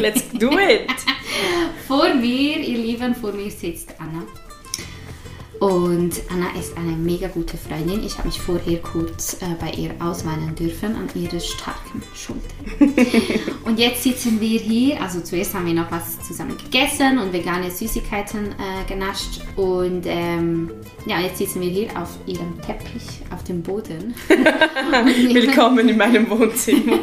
Let's do it! Vor mir, ihr Lieben, vor mir sitzt Anna. Und Anna ist eine mega gute Freundin. Ich habe mich vorher kurz äh, bei ihr ausweinen dürfen an ihrer starken Schulter. und jetzt sitzen wir hier. Also zuerst haben wir noch was zusammen gegessen und vegane Süßigkeiten äh, genascht. Und ähm, ja, jetzt sitzen wir hier auf ihrem Teppich auf dem Boden. Willkommen in meinem Wohnzimmer.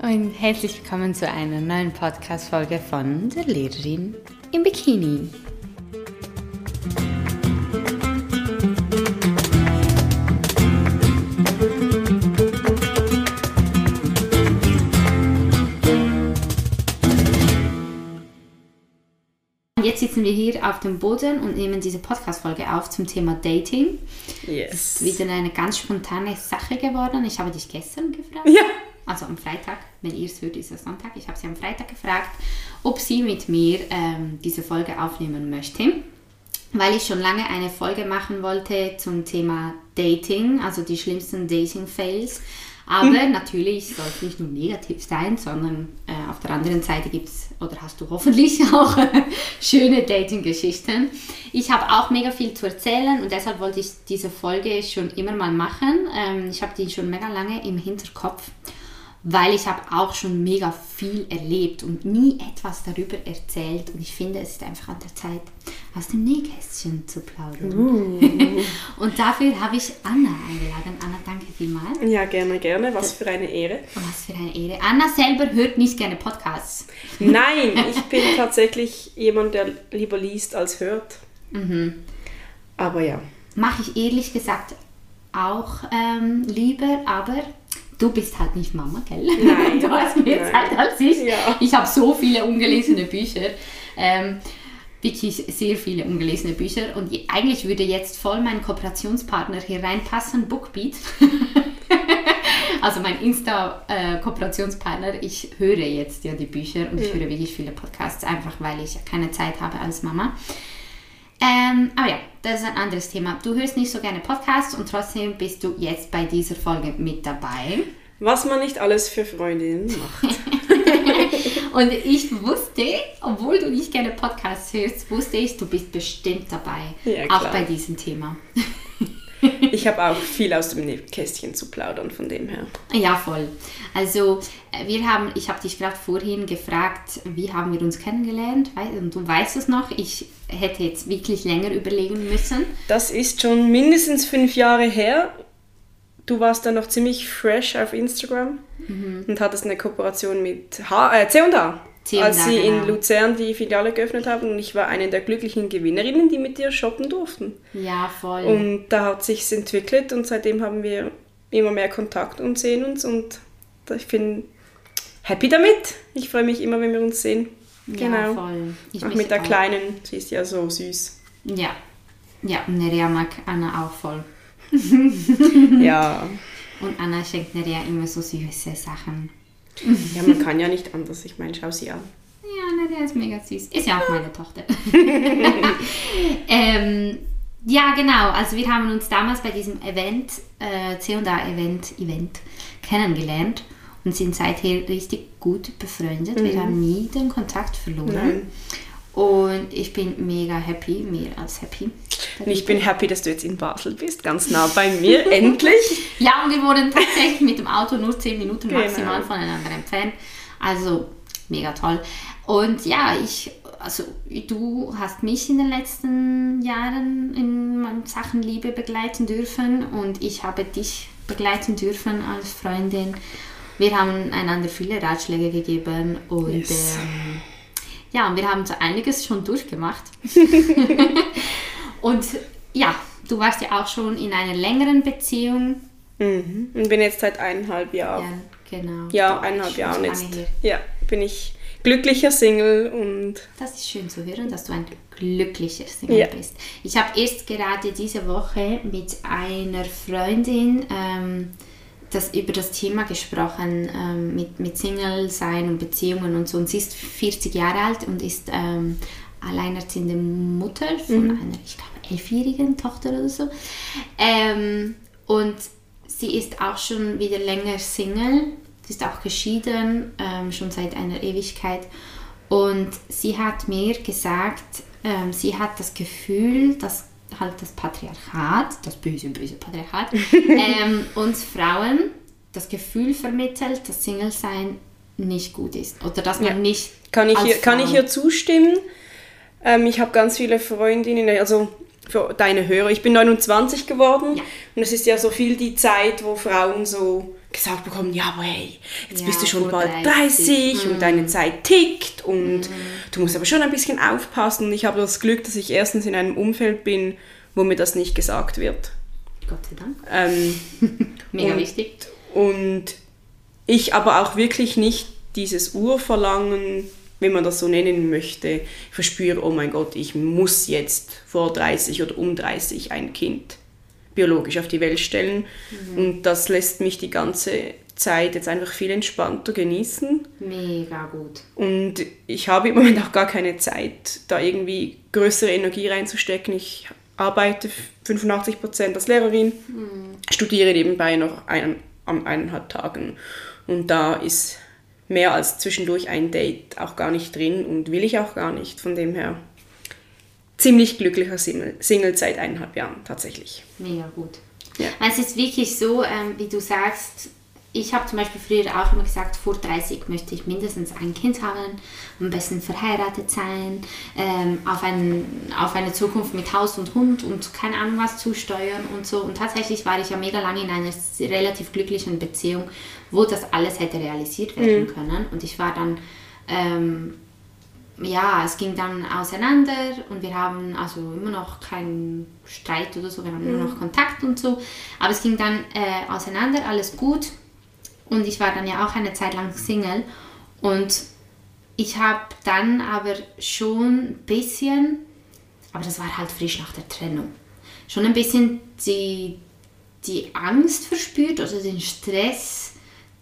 Und herzlich willkommen zu einer neuen Podcast-Folge von der Lehrerin im Bikini. Jetzt sitzen wir hier auf dem Boden und nehmen diese Podcast-Folge auf zum Thema Dating. Yes. Ist wieder eine ganz spontane Sache geworden. Ich habe dich gestern gefragt. Ja. Also am Freitag, wenn ihr es hört, ist es Sonntag. Ich habe sie am Freitag gefragt, ob sie mit mir ähm, diese Folge aufnehmen möchte. Weil ich schon lange eine Folge machen wollte zum Thema Dating, also die schlimmsten Dating-Fails. Aber natürlich soll es nicht nur negativ sein, sondern äh, auf der anderen Seite gibt es, oder hast du hoffentlich auch schöne Dating-Geschichten. Ich habe auch mega viel zu erzählen und deshalb wollte ich diese Folge schon immer mal machen. Ähm, ich habe die schon mega lange im Hinterkopf weil ich habe auch schon mega viel erlebt und nie etwas darüber erzählt und ich finde, es ist einfach an der Zeit, aus dem Nähkästchen zu plaudern. Uh. und dafür habe ich Anna eingeladen. Anna, danke vielmals. Ja, gerne, gerne. Was für eine Ehre. Was für eine Ehre. Anna selber hört nicht gerne Podcasts. Nein, ich bin tatsächlich jemand, der lieber liest als hört. Mhm. Aber ja. Mache ich ehrlich gesagt auch ähm, lieber, aber du bist halt nicht Mama, gell? Nein. du hast mehr Nein. Zeit als ich. Ja. Ich habe so viele ungelesene Bücher. Ähm, wirklich sehr viele ungelesene Bücher und eigentlich würde jetzt voll mein Kooperationspartner hier reinpassen, Bookbeat. also mein Insta-Kooperationspartner, ich höre jetzt ja die Bücher und ich höre wirklich viele Podcasts, einfach weil ich keine Zeit habe als Mama. Ähm, aber ja, das ist ein anderes Thema. Du hörst nicht so gerne Podcasts und trotzdem bist du jetzt bei dieser Folge mit dabei. Was man nicht alles für Freundinnen macht. Und ich wusste, obwohl du nicht gerne Podcasts hörst, wusste ich, du bist bestimmt dabei. Ja, auch bei diesem Thema. Ich habe auch viel aus dem Nähkästchen zu plaudern, von dem her. Ja, voll. Also, äh, wir haben, ich habe dich gerade vorhin gefragt, wie haben wir uns kennengelernt? Und du weißt es noch, ich hätte jetzt wirklich länger überlegen müssen. Das ist schon mindestens fünf Jahre her. Du warst dann noch ziemlich fresh auf Instagram und hattest eine Kooperation mit H äh, C&A. C&A, als sie in genau. Luzern die Filiale geöffnet haben und ich war eine der glücklichen Gewinnerinnen, die mit dir shoppen durften. Ja, voll. Und da hat sich's entwickelt und seitdem haben wir immer mehr Kontakt und sehen uns und ich bin happy damit. Ich freue mich immer, wenn wir uns sehen. Ja, Genau. voll. Ich auch mit der auch. Kleinen, sie ist ja so süß. Ja. Ja, und Nerea mag Anna auch voll. Ja. Und Anna schenkt Nerea immer so süße Sachen. ja, man kann ja nicht anders. Ich meine, schau sie an. Ja, Nerea ist mega süß. Ist ja auch meine Tochter. ähm, ja, genau. Also wir haben uns damals bei diesem Event, äh, C&A-Event, Event, kennengelernt und sind seither richtig gut befreundet. Wir haben nie den Kontakt verloren. Nein. Und ich bin mega happy, mehr als happy. Und ich bin happy, dass du jetzt in Basel bist, ganz nah bei mir, endlich. Ja, und wir wohnen tatsächlich mit dem Auto nur 10 Minuten maximal Genau. voneinander entfernt. Also mega toll. Und ja, ich, also du hast mich in den letzten Jahren in Sachen Liebe begleiten dürfen und ich habe dich begleiten dürfen als Freundin. Wir haben einander viele Ratschläge gegeben und Yes. ähm, ja, und wir haben so einiges schon durchgemacht. und ja, du warst ja auch schon in einer längeren Beziehung. Mhm. Und bin jetzt seit eineinhalb Jahren. Ja, genau. Ja, eineinhalb Jahren jetzt. Ja, bin ich glücklicher Single und Das ist schön zu hören, dass du ein glücklicher Single Ja. bist. Ich habe erst gerade diese Woche mit einer Freundin ähm, das, über das Thema gesprochen, ähm, mit, mit Single-Sein und Beziehungen und so. Und sie ist 40 Jahre alt und ist ähm, alleinerziehende Mutter von Mhm. einer, ich glaube, elfjährigen Tochter oder so. Ähm, und sie ist auch schon wieder länger Single, Sie ist auch geschieden, ähm, schon seit einer Ewigkeit. Und sie hat mir gesagt, ähm, sie hat das Gefühl, dass halt das Patriarchat, das böse, böse Patriarchat, ähm, uns Frauen das Gefühl vermittelt, dass Single-Sein nicht gut ist. Oder dass man ja. nicht. Kann ich, hier, kann ich hier zustimmen? Ähm, ich habe ganz viele Freundinnen, also für deine Hörer, ich bin 29 geworden ja. und es ist ja so viel die Zeit, wo Frauen so gesagt bekommen, ja, aber hey, jetzt ja, bist du schon bald 30, 30 mhm. und deine Zeit tickt und mhm. du musst aber schon ein bisschen aufpassen. Und ich habe das Glück, dass ich erstens in einem Umfeld bin, wo mir das nicht gesagt wird. Gott sei Dank. Ähm, Mega und, wichtig. Und ich aber auch wirklich nicht dieses Urverlangen, wenn man das so nennen möchte, verspüre, oh mein Gott, ich muss jetzt vor 30 oder um 30 ein Kind biologisch auf die Welt stellen. Mhm. Und das lässt mich die ganze Zeit jetzt einfach viel entspannter genießen. Mega gut. Und ich habe im Moment auch gar keine Zeit, da irgendwie größere Energie reinzustecken. Ich arbeite 85 Prozent als Lehrerin, mhm. studiere nebenbei noch ein, an eineinhalb Tagen. Und da ist mehr als zwischendurch ein Date auch gar nicht drin und will ich auch gar nicht. Von dem her ziemlich glücklicher Single, Single seit eineinhalb Jahren tatsächlich. Mega gut. Ja. Es ist wirklich so, ähm, wie du sagst, ich habe zum Beispiel früher auch immer gesagt, vor 30 möchte ich mindestens ein Kind haben, am besten verheiratet sein, ähm, auf, ein, auf eine Zukunft mit Haus und Hund und keine Ahnung was zusteuern und so. Und tatsächlich war ich ja mega lange in einer relativ glücklichen Beziehung, wo das alles hätte realisiert werden mhm. können. Und ich war dann ähm, ja, es ging dann auseinander und wir haben also immer noch keinen Streit oder so, wir haben mhm. immer noch Kontakt und so. Aber es ging dann äh, auseinander, alles gut. Und ich war dann ja auch eine Zeit lang Single. Und ich habe dann aber schon ein bisschen, aber das war halt frisch nach der Trennung, schon ein bisschen die, die Angst verspürt, also den Stress,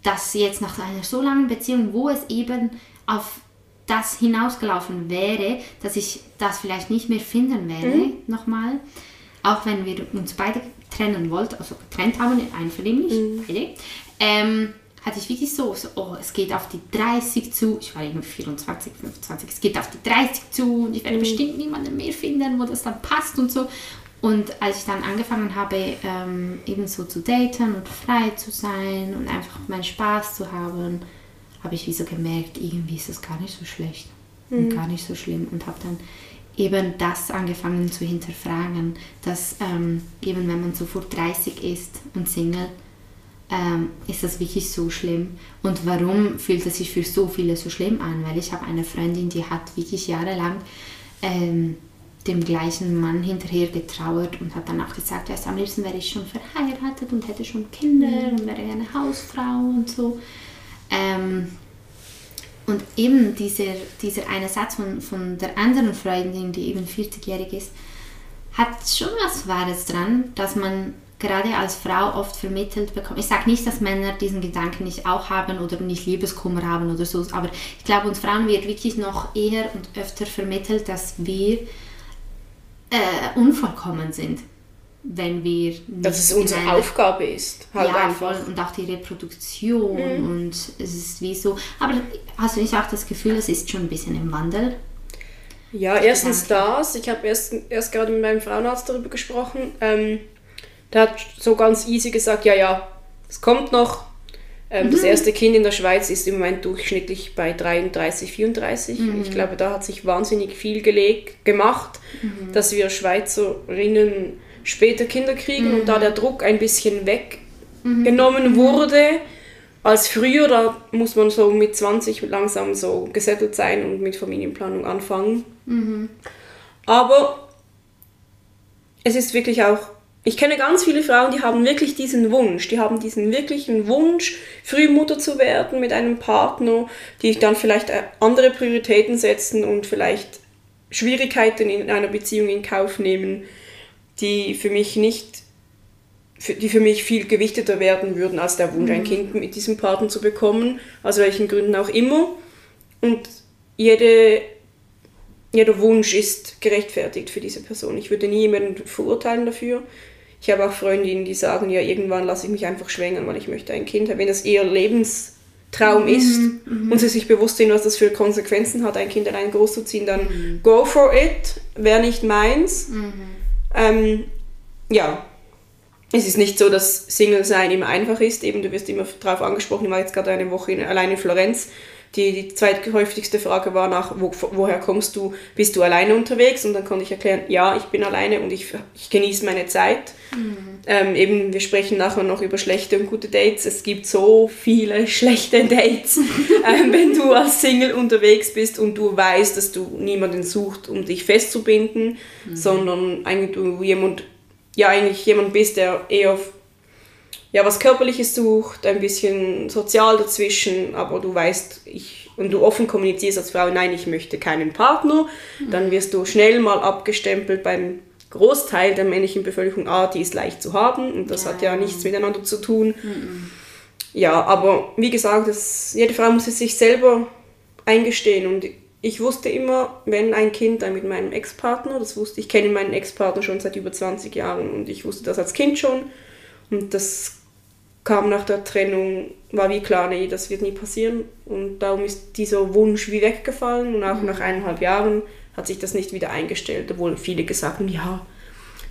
dass jetzt nach einer so langen Beziehung, wo es eben auf das hinausgelaufen wäre, dass ich das vielleicht nicht mehr finden werde, mhm. nochmal. Auch wenn wir uns beide trennen wollten, also getrennt haben, einvernehmlich, mhm. beide, ähm, hatte ich wirklich so, so, oh, es geht auf die 30 zu, ich war irgendwie 24, 25, es geht auf die 30 zu und ich werde mhm. bestimmt niemanden mehr finden, wo das dann passt und so. Und als ich dann angefangen habe, ähm, eben so zu daten und frei zu sein und einfach meinen Spaß zu haben, habe ich wie so gemerkt, irgendwie ist es gar nicht so schlecht mhm. und gar nicht so schlimm und habe dann eben das angefangen zu hinterfragen, dass ähm, eben wenn man sofort 30 ist und Single, ähm, ist das wirklich so schlimm und warum fühlt es sich für so viele so schlimm an? Weil ich habe eine Freundin, die hat wirklich jahrelang ähm, dem gleichen Mann hinterher getrauert und hat dann auch gesagt, ja, am liebsten wäre ich schon verheiratet und hätte schon Kinder mhm. und wäre eine Hausfrau und so. Ähm, und eben dieser, dieser eine Satz von, von der anderen Freundin, die eben 40-jährig ist, hat schon was Wahres dran, dass man gerade als Frau oft vermittelt bekommt. Ich sage nicht, dass Männer diesen Gedanken nicht auch haben oder nicht Liebeskummer haben oder so, aber ich glaube, uns Frauen wird wirklich noch eher und öfter vermittelt, dass wir äh, unvollkommen sind wenn wir dass es unsere eine, Aufgabe ist halt ja einfach. voll und auch die Reproduktion mhm. und es ist wie so aber hast du nicht auch das Gefühl es ist schon ein bisschen im Wandel ja erstens das ich habe erst, erst gerade mit meinem Frauenarzt darüber gesprochen ähm, der hat so ganz easy gesagt ja ja es kommt noch ähm, mhm. das erste Kind in der Schweiz ist im Moment durchschnittlich bei 33 34 mhm. ich glaube da hat sich wahnsinnig viel gelegt gemacht mhm. dass wir Schweizerinnen später Kinder kriegen mhm. und da mhm. der Druck ein bisschen weggenommen mhm. wurde als früher, da muss man so mit 20 langsam so gesettelt sein und mit Familienplanung anfangen. Mhm. Aber es ist wirklich auch, ich kenne ganz viele Frauen, die haben wirklich diesen Wunsch, die haben diesen wirklichen Wunsch, früh Mutter zu werden mit einem Partner, die dann vielleicht äh, andere Prioritäten setzen und vielleicht Schwierigkeiten in einer Beziehung in Kauf nehmen die für mich nicht, die für mich viel gewichteter werden würden als der Wunsch, mhm. ein Kind mit diesem Partner zu bekommen, aus welchen Gründen auch immer. Und jede, jeder Wunsch ist gerechtfertigt für diese Person. Ich würde nie jemanden verurteilen dafür. Ich habe auch Freundinnen, die sagen, ja, irgendwann lasse ich mich einfach schwängern, weil ich möchte ein Kind haben, wenn das eher Lebens Traum mhm, ist mhm. und sie sich bewusst sind, was das für Konsequenzen hat, ein Kind allein großzuziehen, dann mhm. go for it, wäre nicht meins. Mhm. Ähm, ja, es ist nicht so, dass Single sein immer einfach ist. Eben, du wirst immer darauf angesprochen. Ich war jetzt gerade eine Woche in, allein in Florenz die, die zweithäufigste Frage war nach, wo, woher kommst du, bist du alleine unterwegs? Und dann konnte ich erklären, ja, ich bin alleine und ich, ich genieße meine Zeit. Mhm. Ähm, eben, wir sprechen nachher noch über schlechte und gute Dates. Es gibt so viele schlechte Dates, ähm, wenn du als Single unterwegs bist und du weißt, dass du niemanden suchst, um dich festzubinden, mhm. sondern eigentlich du jemand, ja, eigentlich jemand bist, der eher ja, was Körperliches sucht, ein bisschen sozial dazwischen, aber du weißt, ich, und du offen kommunizierst als Frau, nein, ich möchte keinen Partner, mhm. dann wirst du schnell mal abgestempelt beim Großteil der männlichen Bevölkerung, ah, die ist leicht zu haben und das ja. hat ja nichts miteinander zu tun. Mhm. Ja, aber wie gesagt, das, jede Frau muss es sich selber eingestehen und ich wusste immer, wenn ein Kind dann mit meinem Ex-Partner, das wusste ich, kenne meinen Ex-Partner schon seit über 20 Jahren und ich wusste das als Kind schon und das kam nach der Trennung, war wie klar, nee, das wird nie passieren. Und darum ist dieser Wunsch wie weggefallen. Und auch mhm. nach eineinhalb Jahren hat sich das nicht wieder eingestellt, obwohl viele gesagt haben, ja,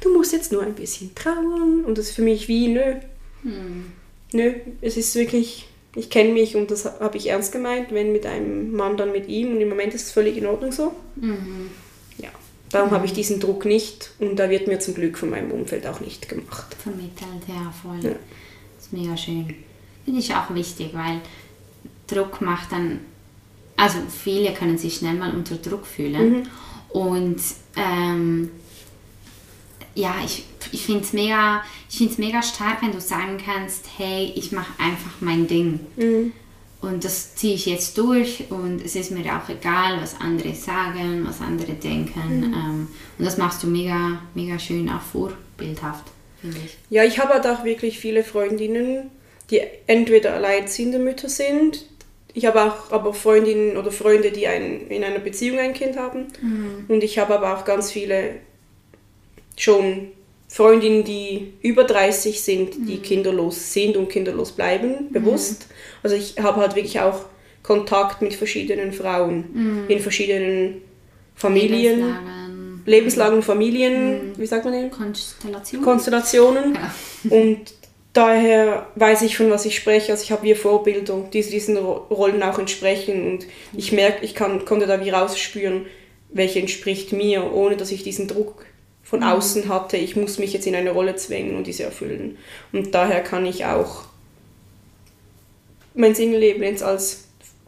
du musst jetzt nur ein bisschen trauern. Und das ist für mich wie, nö. Mhm. Nö, es ist wirklich, ich kenne mich und das habe ich ernst gemeint, wenn mit einem Mann, dann mit ihm. Und im Moment ist es völlig in Ordnung so. Mhm. Darum mhm. habe ich diesen Druck nicht und da wird mir zum Glück von meinem Umfeld auch nicht gemacht. Vermittelt, ja, voll. Ja ist mega schön. Finde ich auch wichtig, weil Druck macht dann, also viele können sich schnell mal unter Druck fühlen. Mhm. Und ähm, ja, ich, ich finde es mega, mega stark, wenn du sagen kannst, hey, ich mache einfach mein Ding. Mhm. Und das ziehe ich jetzt durch und es ist mir auch egal, was andere sagen, was andere denken. Mhm. Ähm, und das machst du mega, mega schön, auch vorbildhaft finde ich. Ja, ich habe halt auch wirklich viele Freundinnen, die entweder alleinziehende Mütter sind. Ich habe auch aber Freundinnen oder Freunde, die ein, in einer Beziehung ein Kind haben. Mhm. Und ich habe aber auch ganz viele schon Freundinnen, die über 30 sind, die mhm. kinderlos sind und kinderlos bleiben, mhm. bewusst. Mhm. Also ich habe halt wirklich auch Kontakt mit verschiedenen Frauen mhm. in verschiedenen Familien. Lebenslagen lebenslangen Familien, mhm. wie sagt man denn? Konstellationen. Konstellationen. Ja. Und daher weiß ich, von was ich spreche. Also ich habe wie Vorbilder, die diesen Rollen auch entsprechen. Und ich merke, ich kann, konnte da wie rausspüren, welche entspricht mir, ohne dass ich diesen Druck von mhm. außen hatte. Ich muss mich jetzt in eine Rolle zwängen und diese erfüllen. Und daher kann ich auch mein Single-Leben jetzt als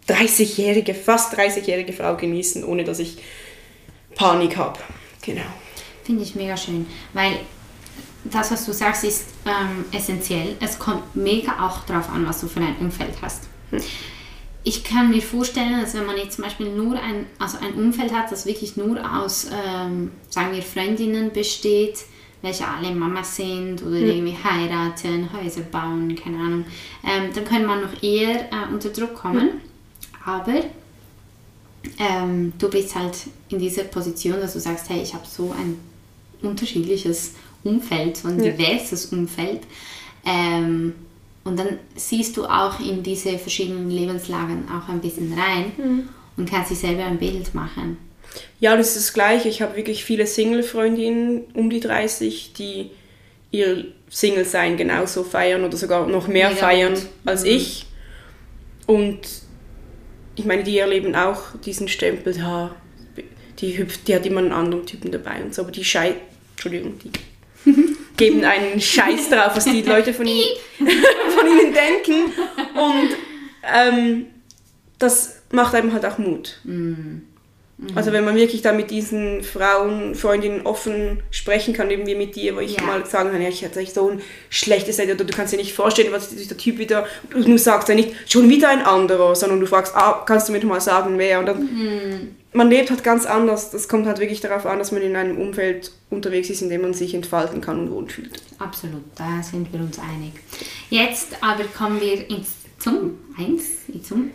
30-jährige, fast 30-jährige Frau genießen, ohne dass ich Panik habe. Genau. Finde ich mega schön, weil das, was du sagst, ist ähm, essentiell. Es kommt mega auch darauf an, was du für ein Umfeld hast. Hm. Ich kann mir vorstellen, dass wenn man jetzt zum Beispiel nur ein, also ein Umfeld hat, das wirklich nur aus, ähm, sagen wir, Freundinnen besteht, welche alle Mamas sind oder hm. irgendwie heiraten, Häuser bauen, keine Ahnung, ähm, dann kann man noch eher äh, unter Druck kommen. Hm. Aber ähm, du bist halt in dieser Position, dass du sagst, hey, ich habe so ein unterschiedliches Umfeld, so ein ja. diverses Umfeld. Ähm, und dann siehst du auch in diese verschiedenen Lebenslagen auch ein bisschen rein mhm. und kannst dir selber ein Bild machen. Ja, das ist das Gleiche. Ich habe wirklich viele Single-Freundinnen um die 30, die ihr Single-Sein genauso feiern oder sogar noch mehr Mega feiern gut. als mhm. ich. Und ich meine, die erleben auch diesen Stempel, ja, die, hüpft, die hat immer einen anderen Typen dabei und so, aber die Schei... Entschuldigung, die geben einen Scheiß drauf, was die Leute von ihnen, von ihnen denken. Und ähm, das macht einem halt auch Mut. Mm. Mhm. Also wenn man wirklich da mit diesen Frauen, Freundinnen offen sprechen kann, eben wie mit dir, wo ich ja. mal sagen kann, ja, ich hatte so ein schlechtes Seite, oder du kannst dir nicht vorstellen, was der Typ wieder, du sagst ja nicht, schon wieder ein anderer, sondern du fragst, ah, kannst du mir mal sagen, wer? Und dann, mhm. Man lebt halt ganz anders. Das kommt halt wirklich darauf an, dass man in einem Umfeld unterwegs ist, in dem man sich entfalten kann und wohlfühlt. Absolut, da sind wir uns einig. Jetzt aber kommen wir ins, zum, eins, zum,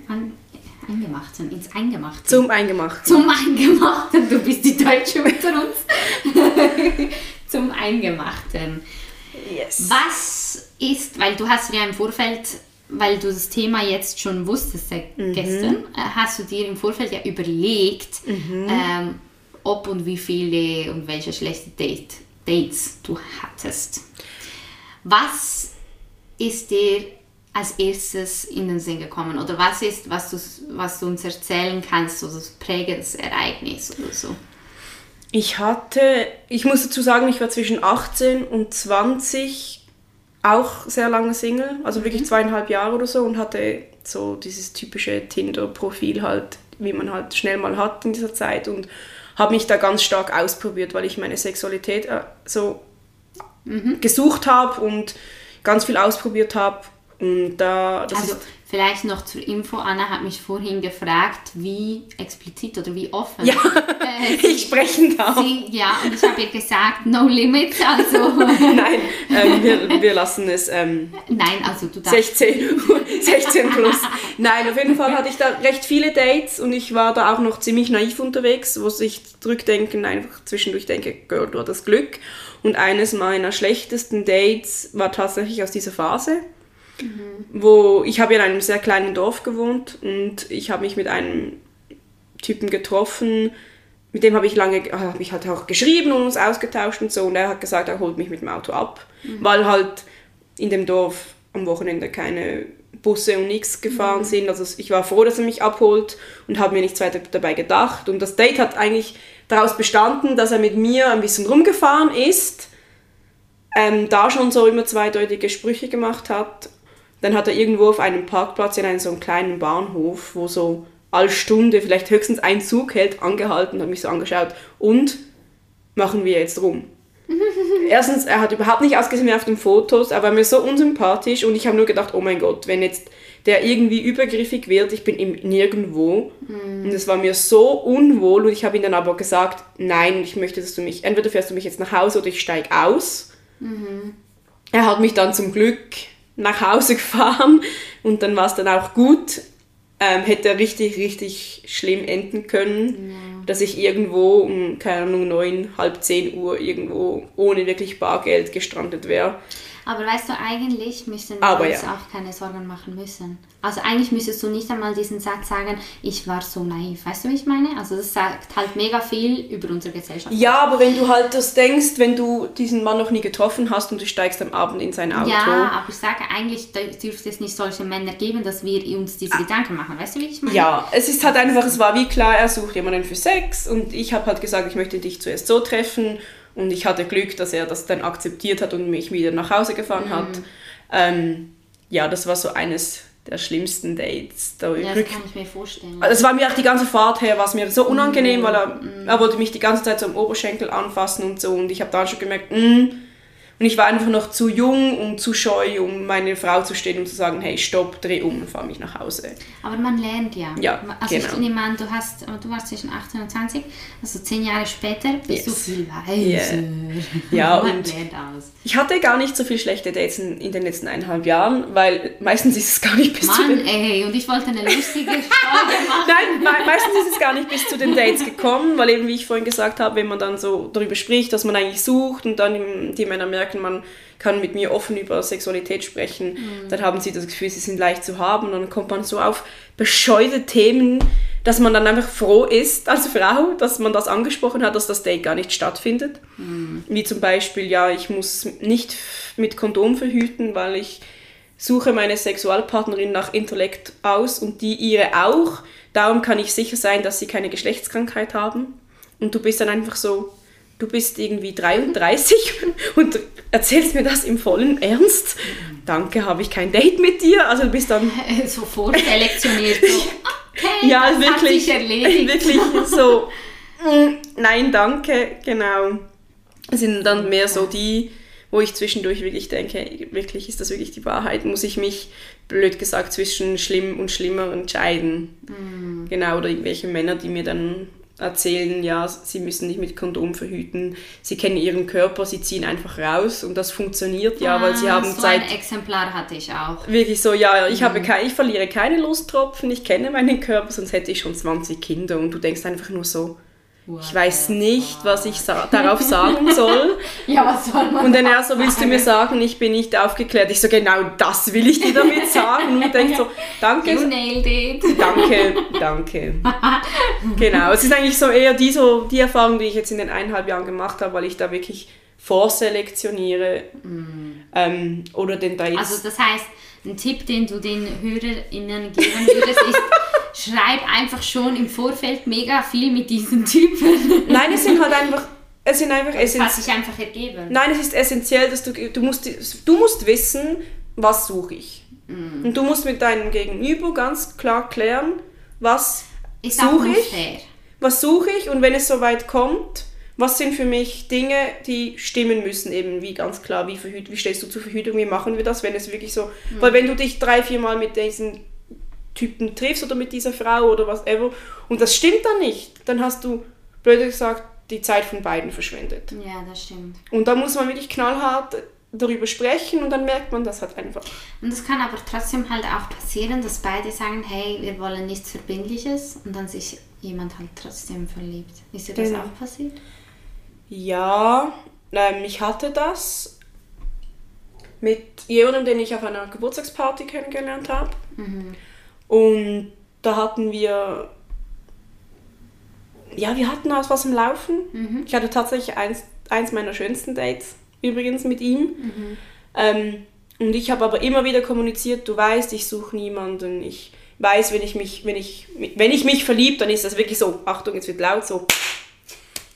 Eingemachten, ins Eingemachten. Zum Eingemachten. Zum Eingemachten. Du bist die Deutsche unter uns. Zum Eingemachten. Yes. Was ist, weil du hast ja im Vorfeld weil du das Thema jetzt schon wusstest seit mhm. gestern, äh, hast du dir im Vorfeld ja überlegt, mhm. ähm, ob und wie viele und welche schlechte Date, Dates du hattest. Was ist dir als erstes in den Sinn gekommen? Oder was ist, was du, was du uns erzählen kannst, so das prägendes Ereignis oder so? Ich hatte, ich muss dazu sagen, ich war zwischen 18 und 20 auch sehr lange Single, also wirklich mhm. zweieinhalb Jahre oder so und hatte so dieses typische Tinder-Profil halt, wie man halt schnell mal hat in dieser Zeit und habe mich da ganz stark ausprobiert, weil ich meine Sexualität äh, so mhm. gesucht habe und ganz viel ausprobiert habe und da, das also vielleicht noch zur Info, Anna hat mich vorhin gefragt, wie explizit oder wie offen ja, äh, sie, ich sprechen darf. Sie, ja, und ich habe ihr gesagt, no limits, also... Nein, ähm, wir, wir lassen es... Ähm, Nein, also du darfst... 16, 16 plus. Nein, auf jeden Fall hatte ich da recht viele Dates und ich war da auch noch ziemlich naiv unterwegs, wo ich zurückdenken, einfach zwischendurch denke, Girl, du hattest Glück. Und eines meiner schlechtesten Dates war tatsächlich aus dieser Phase. Mhm. Wo ich habe in einem sehr kleinen Dorf gewohnt und ich habe mich mit einem Typen getroffen, mit dem habe ich lange, habe ich halt auch geschrieben und uns ausgetauscht und so und er hat gesagt, er holt mich mit dem Auto ab, mhm. weil halt in dem Dorf am Wochenende keine Busse und nichts gefahren mhm. sind. Also ich war froh, dass er mich abholt und habe mir nichts weiter dabei gedacht. Und das Date hat eigentlich daraus bestanden, dass er mit mir ein bisschen rumgefahren ist, ähm, da schon so immer zweideutige Sprüche gemacht hat dann hat er irgendwo auf einem Parkplatz in einem so einem kleinen Bahnhof, wo so alle Stunde vielleicht höchstens ein Zug hält, angehalten, hat mich so angeschaut. Und machen wir jetzt rum. Erstens, er hat überhaupt nicht ausgesehen wie auf den Fotos, er war mir so unsympathisch und ich habe nur gedacht, oh mein Gott, wenn jetzt der irgendwie übergriffig wird, ich bin ihm nirgendwo. Mm. Und es war mir so unwohl und ich habe ihm dann aber gesagt, nein, ich möchte, dass du mich, entweder fährst du mich jetzt nach Hause oder ich steige aus. Mhm. Er hat mich dann zum Glück nach Hause gefahren und dann war es dann auch gut. Ähm, hätte richtig, richtig schlimm enden können, ja. dass ich irgendwo um, keine Ahnung, neun, halb zehn Uhr irgendwo ohne wirklich Bargeld gestrandet wäre. Aber weißt du, eigentlich müssen wir Aber uns ja. auch keine Sorgen machen müssen. Also eigentlich müsstest du nicht einmal diesen Satz sagen, ich war so naiv. Weißt du, wie ich meine? Also das sagt halt mega viel über unsere Gesellschaft. Ja, aber wenn du halt das denkst, wenn du diesen Mann noch nie getroffen hast und du steigst am Abend in sein Auto. Ja, aber ich sage eigentlich, dürfte es nicht solche Männer geben, dass wir uns diese ah. Gedanken machen. Weißt du, wie ich meine? Ja, es ist halt einfach, es war wie klar, er sucht jemanden für Sex und ich habe halt gesagt, ich möchte dich zuerst so treffen und ich hatte Glück, dass er das dann akzeptiert hat und mich wieder nach Hause gefahren mhm. hat. Ähm, ja, das war so eines der schlimmsten Dates. Da ja, das kann ich mir vorstellen. Also es war mir auch die ganze Fahrt her, war es mir so unangenehm, mhm. weil er, mhm. er wollte mich die ganze Zeit so am Oberschenkel anfassen und so und ich habe dann schon gemerkt, mm, und ich war einfach noch zu jung und zu scheu, um meine Frau zu stehen und zu sagen, hey, stopp, dreh um und fahr mich nach Hause. Aber man lernt ja. Ja, Also genau. ich nehme an, du, hast, du warst zwischen 18 und 20, also zehn Jahre später bist yes. du viel weiser. Yeah. Ja, und ich hatte gar nicht so viele schlechte Dates in, den letzten eineinhalb Jahren, weil meistens ist es gar nicht bis Mann, zu den... ey, und ich wollte eine lustige Folge machen. Nein, me meistens ist es gar nicht bis zu den Dates gekommen, weil eben, wie ich vorhin gesagt habe, wenn man dann so darüber spricht, dass man eigentlich sucht und dann die Männer merken, man kann mit mir offen über Sexualität sprechen, mhm. dann haben sie das Gefühl, sie sind leicht zu haben und dann kommt man so auf bescheuerte Themen, dass man dann einfach froh ist als Frau, dass man das angesprochen hat, dass das Date gar nicht stattfindet. Mhm. Wie zum Beispiel, ja, ich muss nicht mit Kondom verhüten, weil ich suche meine Sexualpartnerin nach Intellekt aus und die ihre auch. Darum kann ich sicher sein, dass sie keine Geschlechtskrankheit haben. Und du bist dann einfach so, du bist irgendwie 33 und erzählst mir das im vollen Ernst. Danke, habe ich kein Date mit dir. Also du bist dann... Sofort selektioniert. So, okay, ja, das wirklich, hat sich erledigt. Wirklich so, mm, nein, danke, genau. Es sind dann mehr so die, wo ich zwischendurch wirklich denke, wirklich ist das wirklich die Wahrheit? Muss ich mich, blöd gesagt, zwischen schlimm und schlimmer entscheiden? Mm. Genau, oder irgendwelche Männer, die mir dann erzählen, ja, sie müssen nicht mit Kondom verhüten, sie kennen ihren Körper, sie ziehen einfach raus und das funktioniert ja, ah, weil sie haben so Zeit. ein Exemplar hatte ich auch. Wirklich so, ja, ich, mhm. habe kein, ich verliere keine Lusttropfen, ich kenne meinen Körper, sonst hätte ich schon 20 Kinder und du denkst einfach nur so, ich weiß nicht, was ich sa darauf sagen soll. ja, was soll man Und dann er so, willst du mir sagen, ich bin nicht aufgeklärt? Ich so, genau das will ich dir damit sagen. Und denke so, danke. You nailed it. Danke, danke. genau, es ist eigentlich so eher die, so, die Erfahrung, die ich jetzt in den eineinhalb Jahren gemacht habe, weil ich da wirklich vorselektioniere. Ähm, oder den da jetzt... Also das heißt, ein Tipp, den du den HörerInnen geben würdest, ist, schreib einfach schon im Vorfeld mega viel mit diesen Typen. Nein, es sind halt einfach... Es sind einfach Das hat sich einfach ergeben. Nein, es ist essentiell, dass du, du musst, du musst wissen, was suche ich. Mm. Und du musst mit deinem Gegenüber ganz klar klären, was Ist suche ich, fair. was suche ich und wenn es soweit kommt, was sind für mich Dinge, die stimmen müssen, eben wie ganz klar, wie, verhüt, wie stehst du zur Verhütung, wie machen wir das, wenn es wirklich so, weil wenn du dich drei, vier Mal mit diesen Typen triffst oder mit dieser Frau oder was ever und das stimmt dann nicht, dann hast du, blöd gesagt, die Zeit von beiden verschwendet. Ja, das stimmt. Und da muss man wirklich knallhart darüber sprechen und dann merkt man das halt einfach. Und es kann aber trotzdem halt auch passieren, dass beide sagen, hey, wir wollen nichts Verbindliches und dann sich jemand halt trotzdem verliebt. Ist dir das Genau. auch passiert? Ja, ähm, ich hatte das mit jemandem, den ich auf einer Geburtstagsparty kennengelernt habe. Und da hatten wir, ja, wir hatten auch was im Laufen. Ich hatte tatsächlich eins, eins meiner schönsten Dates übrigens mit ihm. Ähm, und ich habe aber immer wieder kommuniziert, du weißt, ich suche niemanden. Ich weiß, wenn ich mich, wenn ich, wenn ich mich verliebt, dann ist das wirklich so, Achtung, jetzt wird laut, so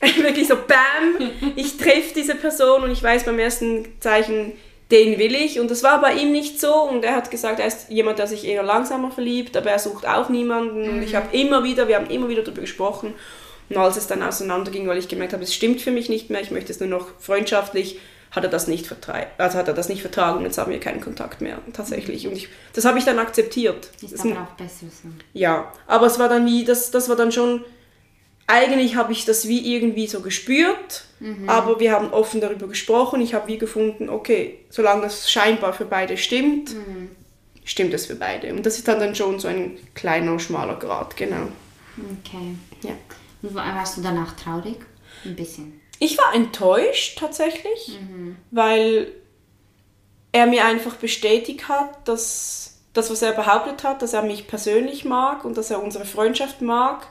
wirklich so BAM, ich treffe diese Person und ich weiß beim ersten Zeichen, den will ich. Und das war bei ihm nicht so. Und er hat gesagt, er ist jemand, der sich eher langsamer verliebt, aber er sucht auch niemanden. Und ich habe immer wieder, wir haben immer wieder darüber gesprochen. Und als es dann auseinanderging, weil ich gemerkt habe, es stimmt für mich nicht mehr, ich möchte es nur noch freundschaftlich, hat er das nicht vertragen. Also hat er das nicht vertragen und jetzt haben wir keinen Kontakt mehr tatsächlich. Und ich, das habe ich dann akzeptiert. Ist Das- aber auch besser so. ja, aber es war dann wie, das, das war dann schon, eigentlich habe ich das wie irgendwie so gespürt, aber wir haben offen darüber gesprochen. Ich habe wie gefunden, okay, solange das scheinbar für beide stimmt, stimmt es für beide. Und das ist dann, dann schon so ein kleiner, schmaler Grad, genau. Okay. Ja. Und wa- warst du danach traurig? Ein bisschen. Ich war enttäuscht tatsächlich, weil er mir einfach bestätigt hat, dass das, was er behauptet hat, dass er mich persönlich mag und dass er unsere Freundschaft mag,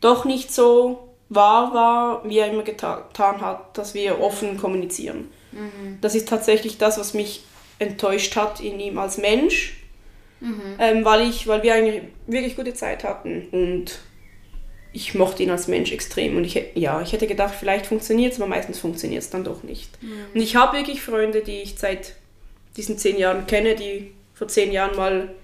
doch nicht so wahr war, wie er immer geta- getan hat, dass wir offen kommunizieren. Das ist tatsächlich das, was mich enttäuscht hat in ihm als Mensch, ähm, weil, ich, weil wir eigentlich wirklich gute Zeit hatten und ich mochte ihn als Mensch extrem und ich, ja, ich hätte gedacht, vielleicht funktioniert es, aber meistens funktioniert es dann doch nicht. Und ich habe wirklich Freunde, die ich seit diesen zehn Jahren kenne, die vor zehn Jahren mal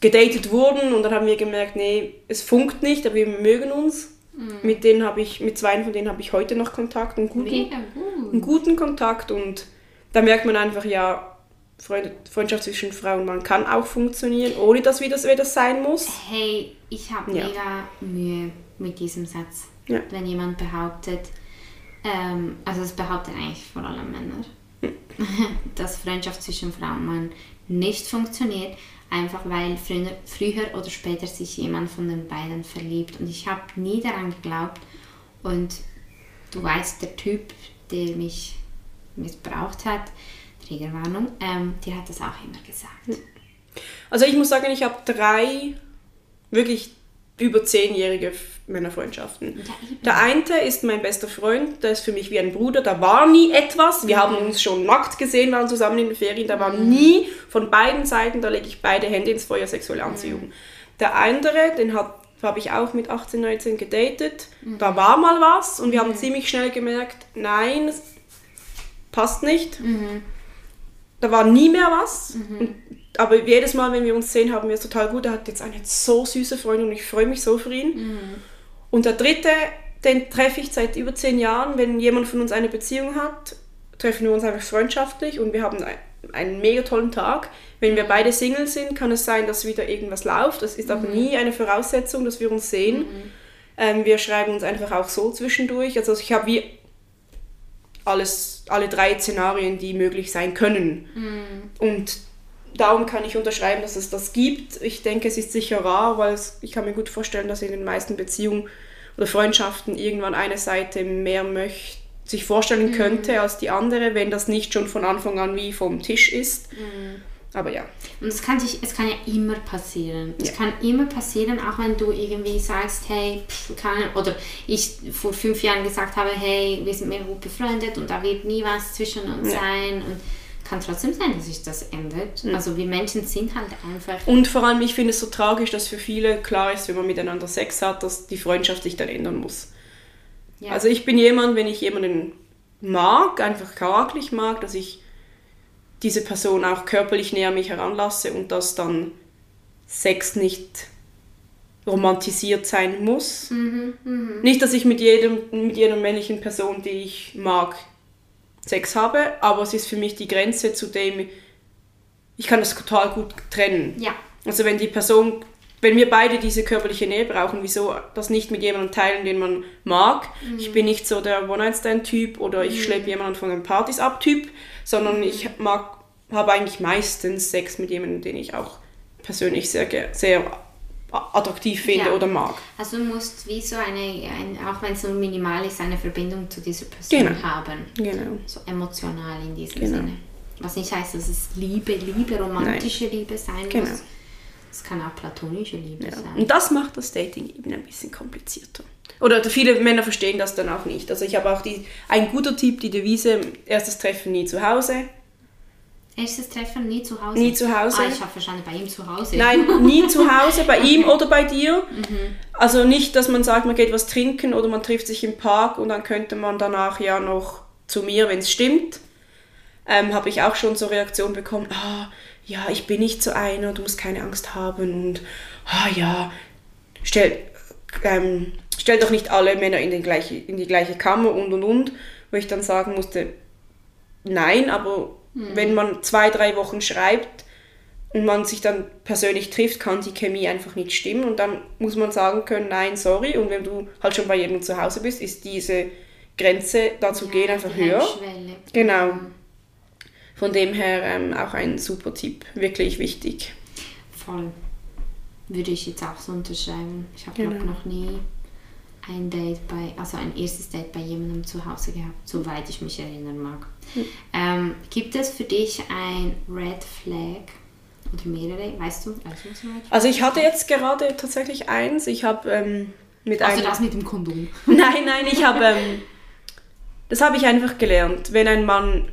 gedatet wurden und dann haben wir gemerkt, nee, es funkt nicht, aber wir mögen uns. Mit denen habe ich, mit zwei von denen habe ich heute noch Kontakt und guten, Mega gut. einen guten Kontakt und da merkt man einfach, ja, Freund, Freundschaft zwischen Frau und Mann kann auch funktionieren, ohne dass wir das, wir das sein muss. Hey, ich habe Ja. mega Mühe mit diesem Satz. Ja. Wenn jemand behauptet, ähm, also es behaupten eigentlich vor allem Männer, dass Freundschaft zwischen Frau und Mann nicht funktioniert, einfach weil früher, früher oder später sich jemand von den beiden verliebt. Und ich habe nie daran geglaubt. Und du weißt, der Typ, der mich missbraucht hat, Triggerwarnung, ähm, der hat das auch immer gesagt. Also ich muss sagen, ich habe drei wirklich über zehnjährige Männerfreundschaften. Der eine ist mein bester Freund, der ist für mich wie ein Bruder, da war nie etwas. Wir haben uns schon nackt gesehen, waren zusammen in den Ferien, da war nie von beiden Seiten, da lege ich beide Hände ins Feuer, sexuelle Anziehung. Der andere, den habe ich auch mit 18, 19 gedatet. Da war mal was und wir haben ziemlich schnell gemerkt, nein, passt nicht. Da war nie mehr was. Und, aber jedes Mal, wenn wir uns sehen, haben wir es total gut. Er hat jetzt eine so süße Freundin und ich freue mich so für ihn. Und der dritte, den treffe ich seit über zehn Jahren. Wenn jemand von uns eine Beziehung hat, treffen wir uns einfach freundschaftlich und wir haben ein, einen mega tollen Tag. Wenn wir beide Single sind, kann es sein, dass wieder irgendwas läuft. Das ist aber nie eine Voraussetzung, dass wir uns sehen. Ähm, wir schreiben uns einfach auch so zwischendurch. Also ich habe wie alles, alle drei Szenarien, die möglich sein können. Und darum kann ich unterschreiben, dass es das gibt. Ich denke, es ist sicher rar, weil es, ich kann mir gut vorstellen, dass in den meisten Beziehungen oder Freundschaften irgendwann eine Seite mehr möchte, sich vorstellen könnte als die andere, wenn das nicht schon von Anfang an wie vom Tisch ist. Aber ja. Und es kann, sich, es kann ja immer passieren. Es Ja. kann immer passieren, auch wenn du irgendwie sagst, hey, pff, kann, oder ich vor fünf Jahren gesagt habe, hey, wir sind mehr gut befreundet und da wird nie was zwischen uns Ja. sein. Und kann trotzdem sein, dass sich das ändert. Also wir Menschen sind halt einfach. Und vor allem, ich finde es so tragisch, dass für viele klar ist, wenn man miteinander Sex hat, dass die Freundschaft sich dann ändern muss. Ja. Also ich bin jemand, wenn ich jemanden mag, einfach charakterlich mag, dass ich diese Person auch körperlich näher mich heranlasse und dass dann Sex nicht romantisiert sein muss. Nicht, dass ich mit, jedem, mit jeder männlichen Person, die ich mag, Sex habe, aber es ist für mich die Grenze, zu dem ich kann das total gut trennen. ja. Also wenn die Person, wenn wir beide diese körperliche Nähe brauchen, wieso das nicht mit jemandem teilen, den man mag? Ich bin nicht so der One-Night-Stand-Typ oder ich schleppe jemanden von den Partys ab-Typ, sondern ich mag, habe eigentlich meistens Sex mit jemandem, den ich auch persönlich sehr, sehr attraktiv finde Ja. oder mag. Also du musst wie so eine, ein, auch wenn es nur minimal ist, eine Verbindung zu dieser Person Genau. haben. Genau. So emotional in diesem Genau. Sinne. Was nicht heißt, dass es Liebe, Liebe, romantische Liebe sein Genau. muss. Es kann auch platonische Liebe Ja. sein. Und das macht das Dating eben ein bisschen komplizierter. Oder viele Männer verstehen das dann auch nicht. Also ich habe auch die, ein guter Tipp, die Devise, erstes Treffen nie zu Hause. Erstes Treffen nie zu Hause? Nie zu Hause. Ah, ich habe verstanden, bei ihm zu Hause. Nein, nie zu Hause, bei ihm oder bei dir. Also nicht, dass man sagt, man geht was trinken oder man trifft sich im Park und dann könnte man danach ja noch zu mir, wenn es stimmt. Ähm, Habe ich auch schon so Reaktionen bekommen, ah, ja, ich bin nicht so einer, du musst keine Angst haben und ah ja, stell, ähm, stell doch nicht alle Männer in, den gleiche, in die gleiche Kammer und und und, wo ich dann sagen musste, nein, aber wenn man zwei, drei Wochen schreibt, und man sich dann persönlich trifft, kann die Chemie einfach nicht stimmen und dann muss man sagen können, nein, sorry. Und wenn du halt schon bei jemandem zu Hause bist, ist diese Grenze da zu gehen einfach Die höher. Genau. Von dem her ähm, auch ein super Tipp, wirklich wichtig. Voll. Würde ich jetzt auch so unterschreiben. Ich habe Genau. noch nie ein Date bei, also ein erstes Date bei jemandem zu Hause gehabt, soweit ich mich erinnern mag. Hm. Ähm, gibt es für dich ein Red Flag oder mehrere? Weißt du? Flag Also ich hatte jetzt gerade tatsächlich eins. Ich habe ähm, mit Also einem... das mit dem Kondom. Nein, nein, ich habe... Ähm, das habe ich einfach gelernt. Wenn ein Mann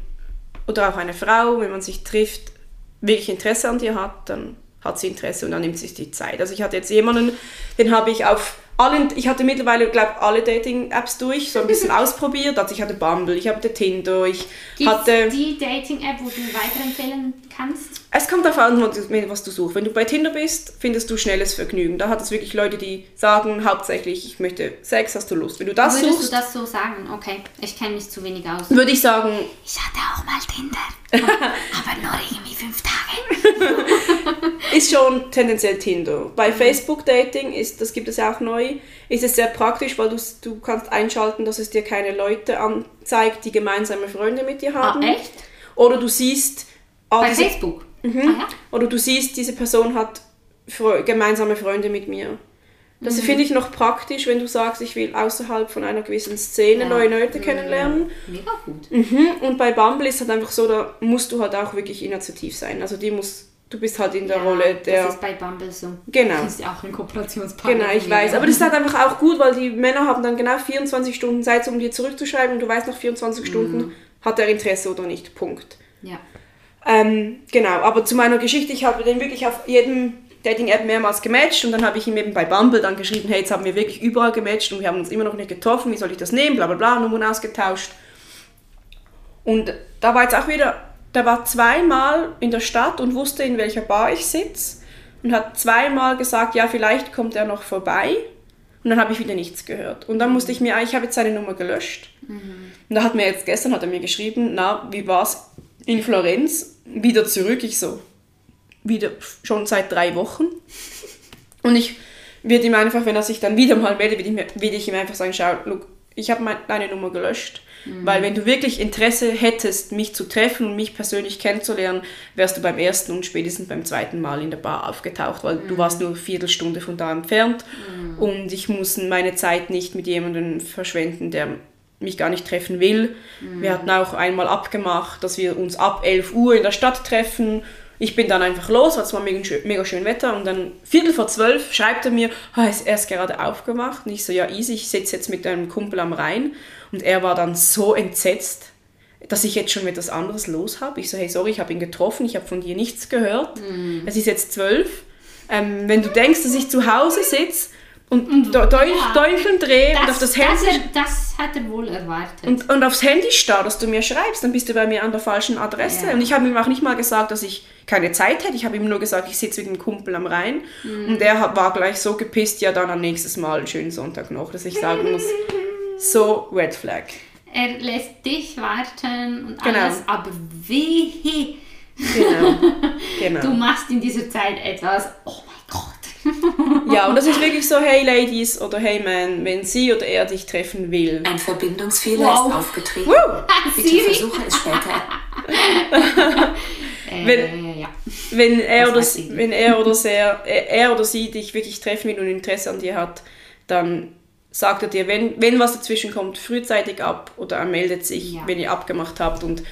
oder auch eine Frau, wenn man sich trifft, wirklich Interesse an dir hat, dann hat sie Interesse und dann nimmt sie sich die Zeit. Also ich hatte jetzt jemanden, den habe ich auf allen, ich hatte mittlerweile, glaube alle Dating-Apps durch, so ein bisschen ausprobiert. Also ich hatte Bumble, ich hatte Tinder, ich Gibt hatte... die Dating-App, wo du weiterempfehlen kannst? Es kommt darauf an, was du- suchst. Wenn du bei Tinder bist, findest du schnelles Vergnügen. Da hat es wirklich Leute, die sagen hauptsächlich, ich möchte Sex, hast du Lust. Wenn du das Würdest suchst, du das so sagen? Okay, ich kenne mich zu wenig aus. würde ich sagen, Ich hatte auch mal Tinder, aber nur irgendwie fünf Tage. ist schon tendenziell Tinder. Bei Facebook Dating ist, das gibt es ja auch neu, ist es sehr praktisch, weil du, du kannst einschalten, dass es dir keine Leute anzeigt, die gemeinsame Freunde mit dir haben. Ah, echt? Oder du siehst, ah, Bei diese, Facebook? Ah, ja? oder du siehst, diese Person hat Fre gemeinsame Freunde mit mir. Das Mhm. finde ich noch praktisch, wenn du sagst, ich will außerhalb von einer gewissen Szene Ja. neue Leute kennenlernen. Mega gut. Mhm. Und bei Bumble ist halt einfach so, da musst du halt auch wirklich initiativ sein. Also die muss, du bist halt in der Ja, Rolle der... Das ist bei Bumble so. Genau. Das ist ja auch ein Kooperationspartner. Genau, ich weiß. Aber das ist halt einfach auch gut, weil die Männer haben dann genau 24 Stunden Zeit, um dir zurückzuschreiben und du weißt nach 24 Stunden, hat er Interesse oder nicht. Punkt. Ja. Ähm, genau, aber zu meiner Geschichte, ich habe den wirklich auf jedem Dating-App mehrmals gematcht und dann habe ich ihm eben bei Bumble dann geschrieben, hey, jetzt haben wir wirklich überall gematcht und wir haben uns immer noch nicht getroffen, wie soll ich das nehmen, bla bla bla, Nummern ausgetauscht. Und da war jetzt auch wieder, der war zweimal in der Stadt und wusste, in welcher Bar ich sitze und hat zweimal gesagt, ja, vielleicht kommt er noch vorbei. Und dann habe ich wieder nichts gehört. Und dann musste ich mir, ich habe jetzt seine Nummer gelöscht. Und da hat mir jetzt gestern hat er mir geschrieben, na, wie war's in Florenz? Wieder zurück. Ich so, wieder schon seit drei Wochen. Und ich würde ihm einfach, wenn er sich dann wieder mal meldet, würde ich, ihm einfach sagen, schau, look, ich habe deine Nummer gelöscht. Mhm. Weil wenn du wirklich Interesse hättest, mich zu treffen und mich persönlich kennenzulernen, wärst du beim ersten und spätestens beim zweiten Mal in der Bar aufgetaucht, weil mhm. du warst nur eine Viertelstunde von da entfernt mhm. und ich muss meine Zeit nicht mit jemandem verschwenden, der mich gar nicht treffen will. Mhm. Wir hatten auch einmal abgemacht, dass wir uns ab 11 Uhr in der Stadt treffen. Ich bin dann einfach los, es war mega, schön, mega schön Wetter und dann Viertel vor zwölf schreibt er mir, oh, ist erst gerade aufgemacht und ich so, ja easy, ich sitze jetzt mit einem Kumpel am Rhein und er war dann so entsetzt, dass ich jetzt schon etwas anderes los habe. Ich so, hey, sorry, ich habe ihn getroffen, ich habe von dir nichts gehört. Mm. Es ist jetzt zwölf. Ähm, wenn du denkst, dass ich zu Hause sitze und, und Däumchen ja, drehe und auf das Handy... Das, das, hat er wohl erwartet. Und, und aufs Handy starr, dass du mir schreibst, dann bist du bei mir an der falschen Adresse. Ja. Und ich habe ihm auch nicht mal gesagt, dass ich keine Zeit hätte. Ich habe ihm nur gesagt, ich sitze mit einem Kumpel am Rhein. Mhm. Und der war gleich so gepisst, ja dann am nächsten Mal einen schönen Sonntag noch, dass ich sagen muss, so Red Flag. Er lässt dich warten und genau. alles, aber wehe. Genau. genau. Du machst in dieser Zeit etwas, oh mein ja, und das ist wirklich so, hey Ladies oder hey Man, wenn sie oder er dich treffen will. Ein Verbindungsfehler wow. ist aufgetreten. Woo. Bitte versuche es später. wenn, äh, ja. wenn, er oder, wenn er oder, sehr, er oder sie dich wirklich treffen will und Interesse an dir hat, dann sagt er dir, wenn, wenn was dazwischen kommt, frühzeitig ab oder er meldet sich, ja. wenn ihr abgemacht habt und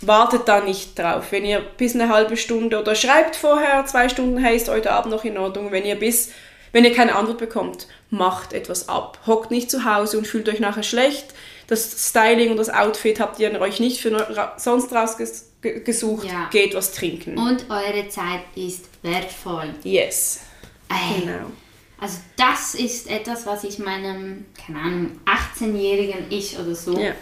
wartet da nicht drauf. Wenn ihr bis eine halbe Stunde oder schreibt vorher zwei Stunden, hey, ist heute Abend noch in Ordnung. Wenn ihr bis, wenn ihr keine Antwort bekommt, macht etwas ab. Hockt nicht zu Hause und fühlt euch nachher schlecht. Das Styling und das Outfit habt ihr euch nicht für sonst rausgesucht. Ja. Geht was trinken. Und eure Zeit ist wertvoll. Yes. Ey. Genau. Also das ist etwas, was ich meinem, keine Ahnung, 18-jährigen Ich oder so ja.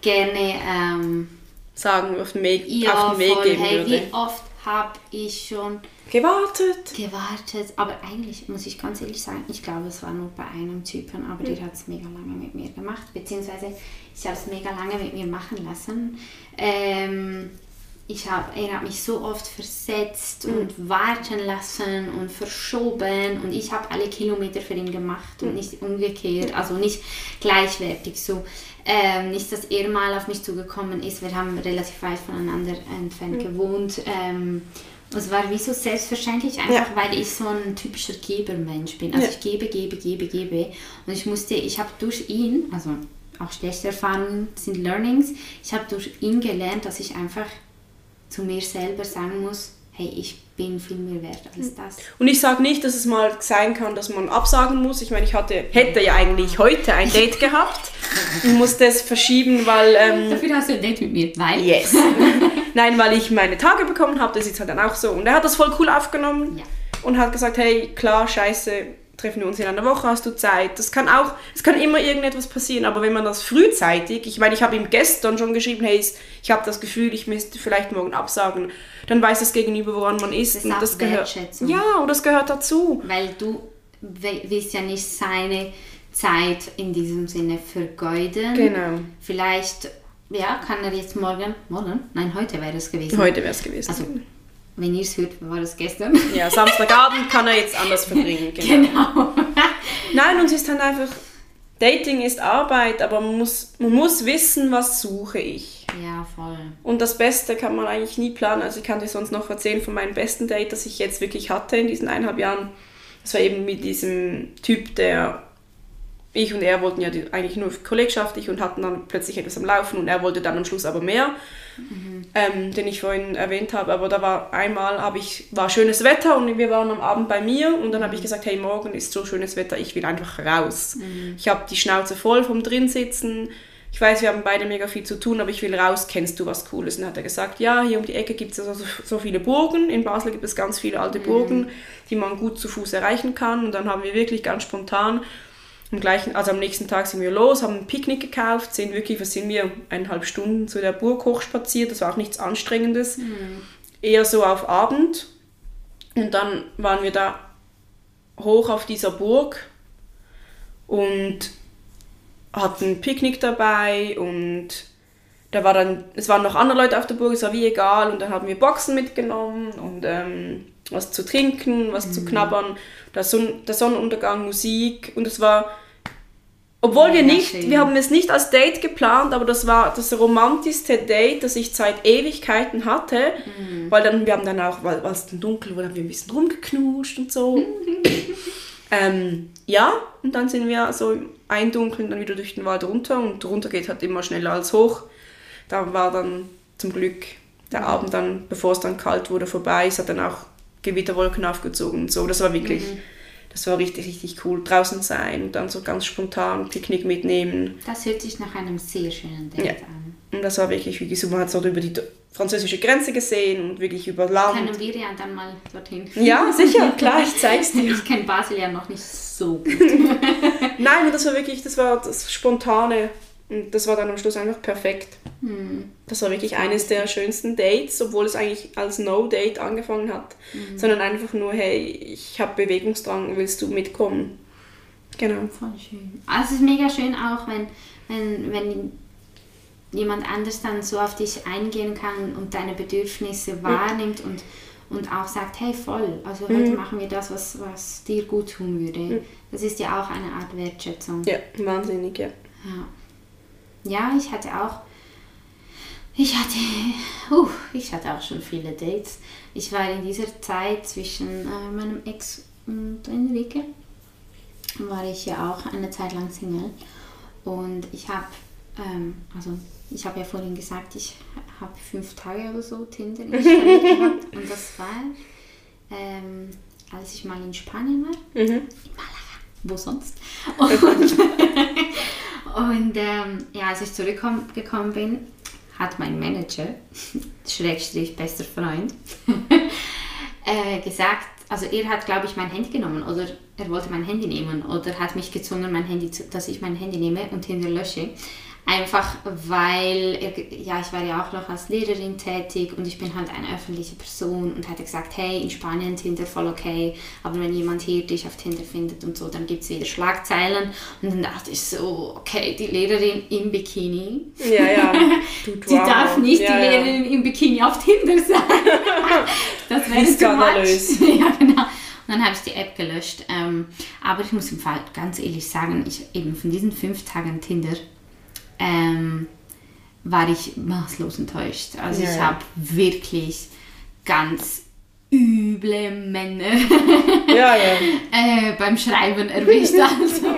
gerne ähm, sagen, auf den Weg, ja, auf den Weg voll. geben hey, würde. Wie oft habe ich schon gewartet. Gewartet, aber eigentlich muss ich ganz ehrlich sagen, ich glaube, es war nur bei einem Typen, aber mhm. der hat es mega lange mit mir gemacht, beziehungsweise ich habe es mega lange mit mir machen lassen. Ähm, ich hab, er hat mich so oft versetzt mhm. und warten lassen und verschoben und ich habe alle Kilometer für ihn gemacht mhm. und nicht umgekehrt, also nicht gleichwertig so. Ähm, nicht, dass er mal auf mich zugekommen ist. Wir haben relativ weit voneinander entfernt mhm. gewohnt. Ähm, es war wie so selbstverständlich, einfach ja. weil ich so ein typischer Gebermensch bin. Also ja. ich gebe, gebe, gebe, gebe. Und ich musste, ich habe durch ihn, also auch schlechte Erfahrungen sind Learnings, ich habe durch ihn gelernt, dass ich einfach zu mir selber sagen muss, hey, ich bin viel mehr wert als hm. das. Und ich sage nicht, dass es mal sein kann, dass man absagen muss. Ich meine, ich hatte, hätte ja eigentlich heute ein Date gehabt und musste es verschieben, weil... Ähm, Dafür hast du ein Date mit mir, weil... Yes. Nein, weil ich meine Tage bekommen habe, das ist halt dann auch so. Und er hat das voll cool aufgenommen ja. und hat gesagt, hey, klar, scheiße, treffen wir uns in einer Woche, hast du Zeit. Das kann auch, es kann immer irgendetwas passieren, aber wenn man das frühzeitig, ich meine, ich habe ihm gestern schon geschrieben, hey, ich habe das Gefühl, ich müsste vielleicht morgen absagen, dann weiß das Gegenüber, woran man ist. Das, und das gehört, ja, und das gehört dazu. Weil du willst ja nicht seine Zeit in diesem Sinne vergeuden. Genau. Vielleicht, ja, kann er jetzt morgen, morgen? Nein, heute wäre es gewesen. Heute wäre es gewesen. Also, wenn ihr es hört, war das gestern. Ja, Samstagabend kann er jetzt anders verbringen. Genau. genau. Nein, und es ist dann einfach, Dating ist Arbeit, aber man muss, man muss wissen, was suche ich. Ja, voll. Und das Beste kann man eigentlich nie planen. Also ich kann dir sonst noch erzählen von meinem besten Date, das ich jetzt wirklich hatte in diesen eineinhalb Jahren. Das war eben mit diesem Typ, der ich und er wollten ja eigentlich nur kollegschaftlich und hatten dann plötzlich etwas am Laufen und er wollte dann am Schluss aber mehr, mhm. Ähm, den ich vorhin erwähnt habe. Aber da war einmal, hab ich, war schönes Wetter und wir waren am Abend bei mir und dann habe ich mhm. gesagt, hey, morgen ist so schönes Wetter, ich will einfach raus. Mhm. Ich habe die Schnauze voll vom Drinsitzen. Ich weiß, wir haben beide mega viel zu tun, aber ich will raus, kennst du was Cooles? Und dann hat er gesagt, ja, hier um die Ecke gibt es also so viele Burgen. In Basel gibt es ganz viele alte mhm. Burgen, die man gut zu Fuß erreichen kann. Und dann haben wir wirklich ganz spontan am gleichen, also am nächsten Tag sind wir los, haben ein Picknick gekauft, sind wirklich, was sind wir, eineinhalb Stunden zu der Burg hochspaziert, das war auch nichts Anstrengendes. Mhm. Eher so auf Abend. Und dann waren wir da hoch auf dieser Burg und hatten ein Picknick dabei und da war dann, es waren noch andere Leute auf der Burg, es war wie egal und dann haben wir Boxen mitgenommen und ähm, was zu trinken, was mhm. zu knabbern, der, Son der Sonnenuntergang, Musik und es war Obwohl wir nicht, wir haben es nicht als Date geplant, aber das war das romantischste Date, das ich seit Ewigkeiten hatte. Mhm. Weil dann, wir haben dann auch, weil, es dann dunkel wurde, haben wir ein bisschen rumgeknutscht und so. ähm, ja, und dann sind wir so im Eindunkeln dann wieder durch den Wald runter und runter geht halt immer schneller als hoch. Da war dann zum Glück der Abend dann, bevor es dann kalt wurde, vorbei. Es hat dann auch Gewitterwolken aufgezogen und so. Das war wirklich, das war richtig, richtig cool. Draußen sein und dann so ganz spontan Picknick mitnehmen. Das hört sich nach einem sehr schönen Date Ja. an. Und das war wirklich, wie gesagt, man hat so über die französische Grenze gesehen und wirklich über Land. Können wir ja dann mal dorthin. Ja, sicher, klar, ich zeig's dir. Ich kenne Basel ja noch nicht so gut. Nein, das war wirklich, das war das Spontane. Und das war dann am Schluss einfach perfekt. Das war wirklich eines der schönsten Dates, obwohl es eigentlich als No-Date angefangen hat. Sondern einfach nur, hey, ich habe Bewegungsdrang, willst du mitkommen? Genau. Voll schön. Also es ist mega schön auch, wenn, wenn, wenn jemand anders dann so auf dich eingehen kann und deine Bedürfnisse wahrnimmt und, und auch sagt, hey voll, also heute machen wir das, was, was dir gut tun würde. Das ist ja auch eine Art Wertschätzung. Ja, wahnsinnig, ja. Ja. Ja, ich hatte auch. Ich hatte. Uh, ich hatte auch schon viele Dates. Ich war in dieser Zeit zwischen äh, meinem Ex und Enrique. War ich ja auch eine Zeit lang Single. Und ich habe. Ähm, also, ich habe ja vorhin gesagt, ich habe fünf Tage oder so Tinder installiert gehabt. Und das war, ähm, als ich mal in Spanien war Mhm. Malaga, wo sonst? Und, und ähm, ja, als ich zurückgekommen bin, hat mein Manager, Schrägstrich bester Freund, äh, gesagt, also er hat, glaube ich, mein Handy genommen oder er wollte mein Handy nehmen oder hat mich gezwungen, mein Handy zu, dass ich mein Handy nehme und Tinder lösche. Einfach weil, ja, ich war ja auch noch als Lehrerin tätig und ich bin halt eine öffentliche Person und hatte gesagt, hey, in Spanien Tinder voll okay, aber wenn jemand hier dich auf Tinder findet und so, dann gibt es wieder Schlagzeilen. Und dann dachte ich so, okay, die Lehrerin im Bikini, Ja, ja. Die darf nicht ja, die ja. Lehrerin im Bikini auf Tinder sein. das wäre skandalös. ja, genau. Und dann habe ich die App gelöscht. Ähm, aber ich muss im Fall ganz ehrlich sagen, ich eben von diesen fünf Tagen Tinder ähm, war ich maßlos enttäuscht. Also Ja, ich ja. habe wirklich ganz üble Männer Ja, äh, beim Schreiben erwischt. Also.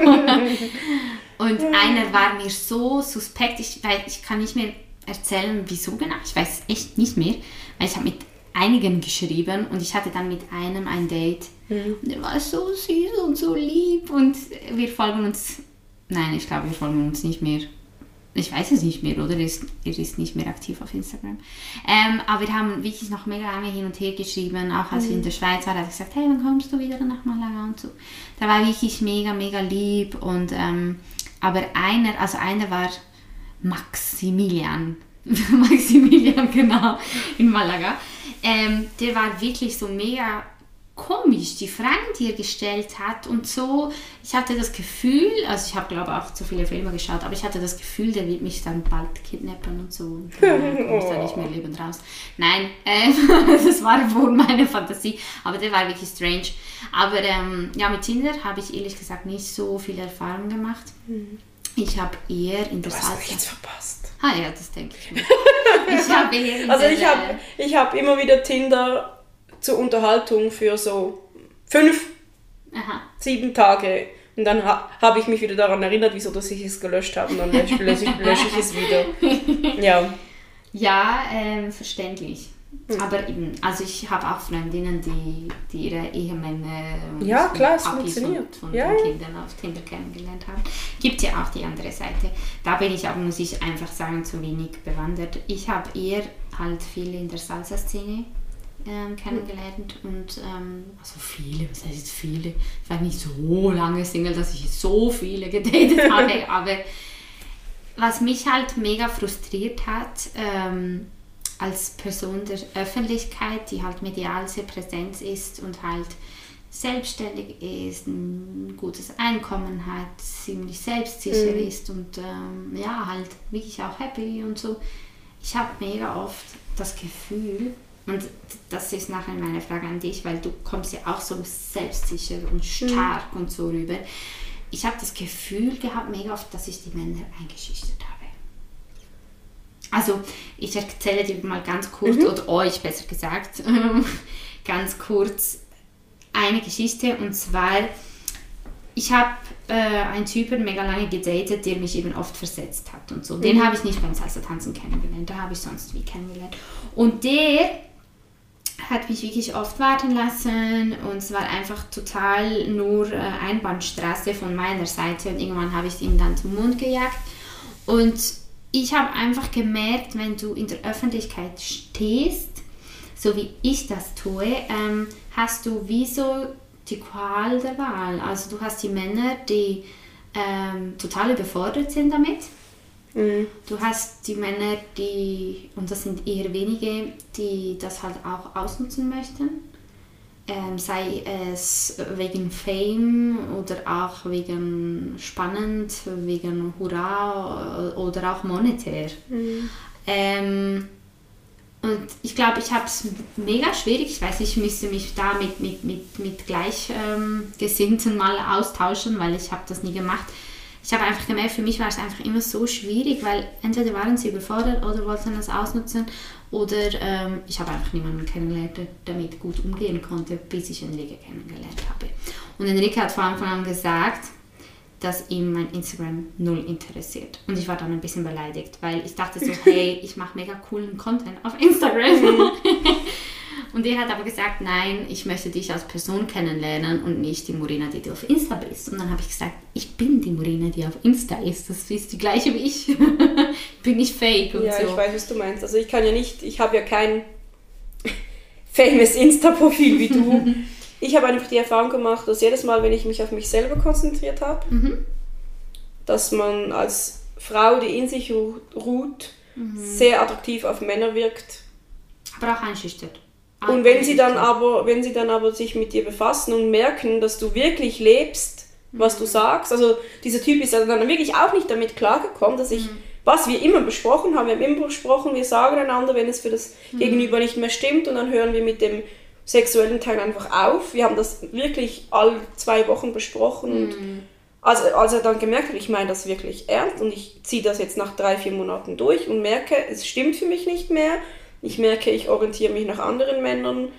Und einer war mir so suspekt, ich, weil ich kann nicht mehr erzählen, wieso genau. Ich weiß echt nicht mehr, weil ich habe mit einigen geschrieben und ich hatte dann mit einem ein Date. Und er war so süß und so lieb und wir folgen uns. Nein, ich glaube, wir folgen uns nicht mehr. Ich weiß es nicht mehr, oder? Er ist, er ist nicht mehr aktiv auf Instagram. Ähm, aber wir haben wirklich noch mega lange hin und her geschrieben. Auch als wir in der Schweiz waren, hat er gesagt, hey, wann kommst du wieder nach Malaga und so. Da war wirklich mega, mega lieb. Und, ähm, aber einer, also einer war Maximilian. Maximilian, genau, in Malaga. Ähm, der war wirklich so mega komisch, die Fragen, die er gestellt hat und so. Ich hatte das Gefühl, also ich habe glaube auch zu viele Filme geschaut, aber ich hatte das Gefühl, der wird mich dann bald kidnappen und so und dann komme ich da nicht mehr lebend raus. Nein, ähm, das war wohl meine Fantasie, aber der war wirklich strange. Aber ähm, ja, mit Tinder habe ich ehrlich gesagt nicht so viel Erfahrung gemacht. Ich habe eher in der Du hast nichts verpasst. Ah ja, das denke ich mir. Ich habe eher in Also ich habe ich hab immer wieder Tinder zur Unterhaltung für so fünf, Aha. sieben Tage. Und dann ha habe ich mich wieder daran erinnert, wieso dass ich es gelöscht habe. Und dann lösche, lösche, ich- lösche ich es wieder. Ja. Ja, ähm, verständlich. Aber eben, also ich habe auch Freundinnen, die, die ihre Ehemänner und Ja, klar, es funktioniert. von, von Ja, den ja. Kindern auf Tinder kennengelernt haben. Gibt ja auch die andere Seite. Da bin ich aber, muss ich einfach sagen, zu wenig bewandert. Ich habe eher halt viele in der Salsa-Szene ähm, kennengelernt und ähm, also viele, was heißt jetzt viele? Ich war nicht so lange Single, dass ich so viele gedatet habe, aber was mich halt mega frustriert hat, ähm, als Person der Öffentlichkeit, die halt medial sehr präsent ist und halt selbstständig ist, ein gutes Einkommen hat, ziemlich selbstsicher ist und ähm, ja, halt wirklich auch happy und so. Ich habe mega oft das Gefühl, und das ist nachher meine Frage an dich, weil du kommst ja auch so selbstsicher und stark und so rüber. ich habe das Gefühl gehabt, mega oft, dass ich die Männer eingeschüchtert habe. Also, ich erzähle dir mal ganz kurz, mhm. oder euch besser gesagt, ganz kurz eine Geschichte. Und zwar, ich habe äh, einen Typen mega lange gedatet, der mich eben oft versetzt hat und so. Den mhm. habe ich nicht beim Salsa-Tanzen kennengelernt, da habe ich sonst wie kennengelernt. Und der hat mich wirklich oft warten lassen und es war einfach total nur äh, Einbahnstraße von meiner Seite und irgendwann habe ich ihn dann zum Mund gejagt und ich habe einfach gemerkt, wenn du in der Öffentlichkeit stehst, so wie ich das tue, ähm, hast du wie so die Qual der Wahl. Also du hast die Männer, die ähm, total überfordert sind damit Mhm. Du hast die Männer, die, und das sind eher wenige, die das halt auch ausnutzen möchten. Ähm, sei es wegen Fame oder auch wegen spannend, wegen Hurra oder auch monetär. Mhm. Ähm, und ich glaube, ich habe es mega schwierig. Ich weiß, ich müsste mich da mit, mit, mit, mit Gleichgesinnten ähm, mal austauschen, weil ich habe das nie gemacht ich habe einfach gemerkt, für mich war es einfach immer so schwierig, weil entweder waren sie überfordert oder wollten das ausnutzen oder ähm, ich habe einfach niemanden kennengelernt, der damit gut umgehen konnte, bis ich Enrique kennengelernt habe. Und Enrique hat von Anfang an gesagt, dass ihm mein Instagram null interessiert. Und ich war dann ein bisschen beleidigt, weil ich dachte so, hey, ich mache mega coolen Content auf Instagram. Und er hat aber gesagt, nein, ich möchte dich als Person kennenlernen und nicht die Morena, die du auf Insta bist. Und dann habe ich gesagt, ich bin die Morena, die auf Insta ist. Das ist die gleiche wie ich. bin ich fake und ja, so. Ja, ich weiß, was du meinst. Also ich kann ja nicht, ich habe ja kein famous Insta-Profil wie du. ich habe einfach die Erfahrung gemacht, dass jedes Mal, wenn ich mich auf mich selber konzentriert habe, mhm. dass man als Frau, die in sich ruht, mhm. sehr attraktiv auf Männer wirkt. Aber auch einschüchtert. Und wenn sie dann aber, wenn sie dann aber sich mit dir befassen und merken, dass du wirklich lebst, was du mhm. sagst, also dieser Typ ist dann wirklich auch nicht damit klargekommen, dass ich, mhm. was wir immer besprochen haben, wir haben immer besprochen, wir sagen einander, wenn es für das mhm. Gegenüber nicht mehr stimmt und dann hören wir mit dem sexuellen Teil einfach auf. Wir haben das wirklich alle zwei Wochen besprochen und mhm. also, als er dann gemerkt hat, ich meine das wirklich ernst und ich ziehe das jetzt nach drei, vier Monaten durch und merke, es stimmt für mich nicht mehr, ich merke, ich orientiere mich nach anderen Männern.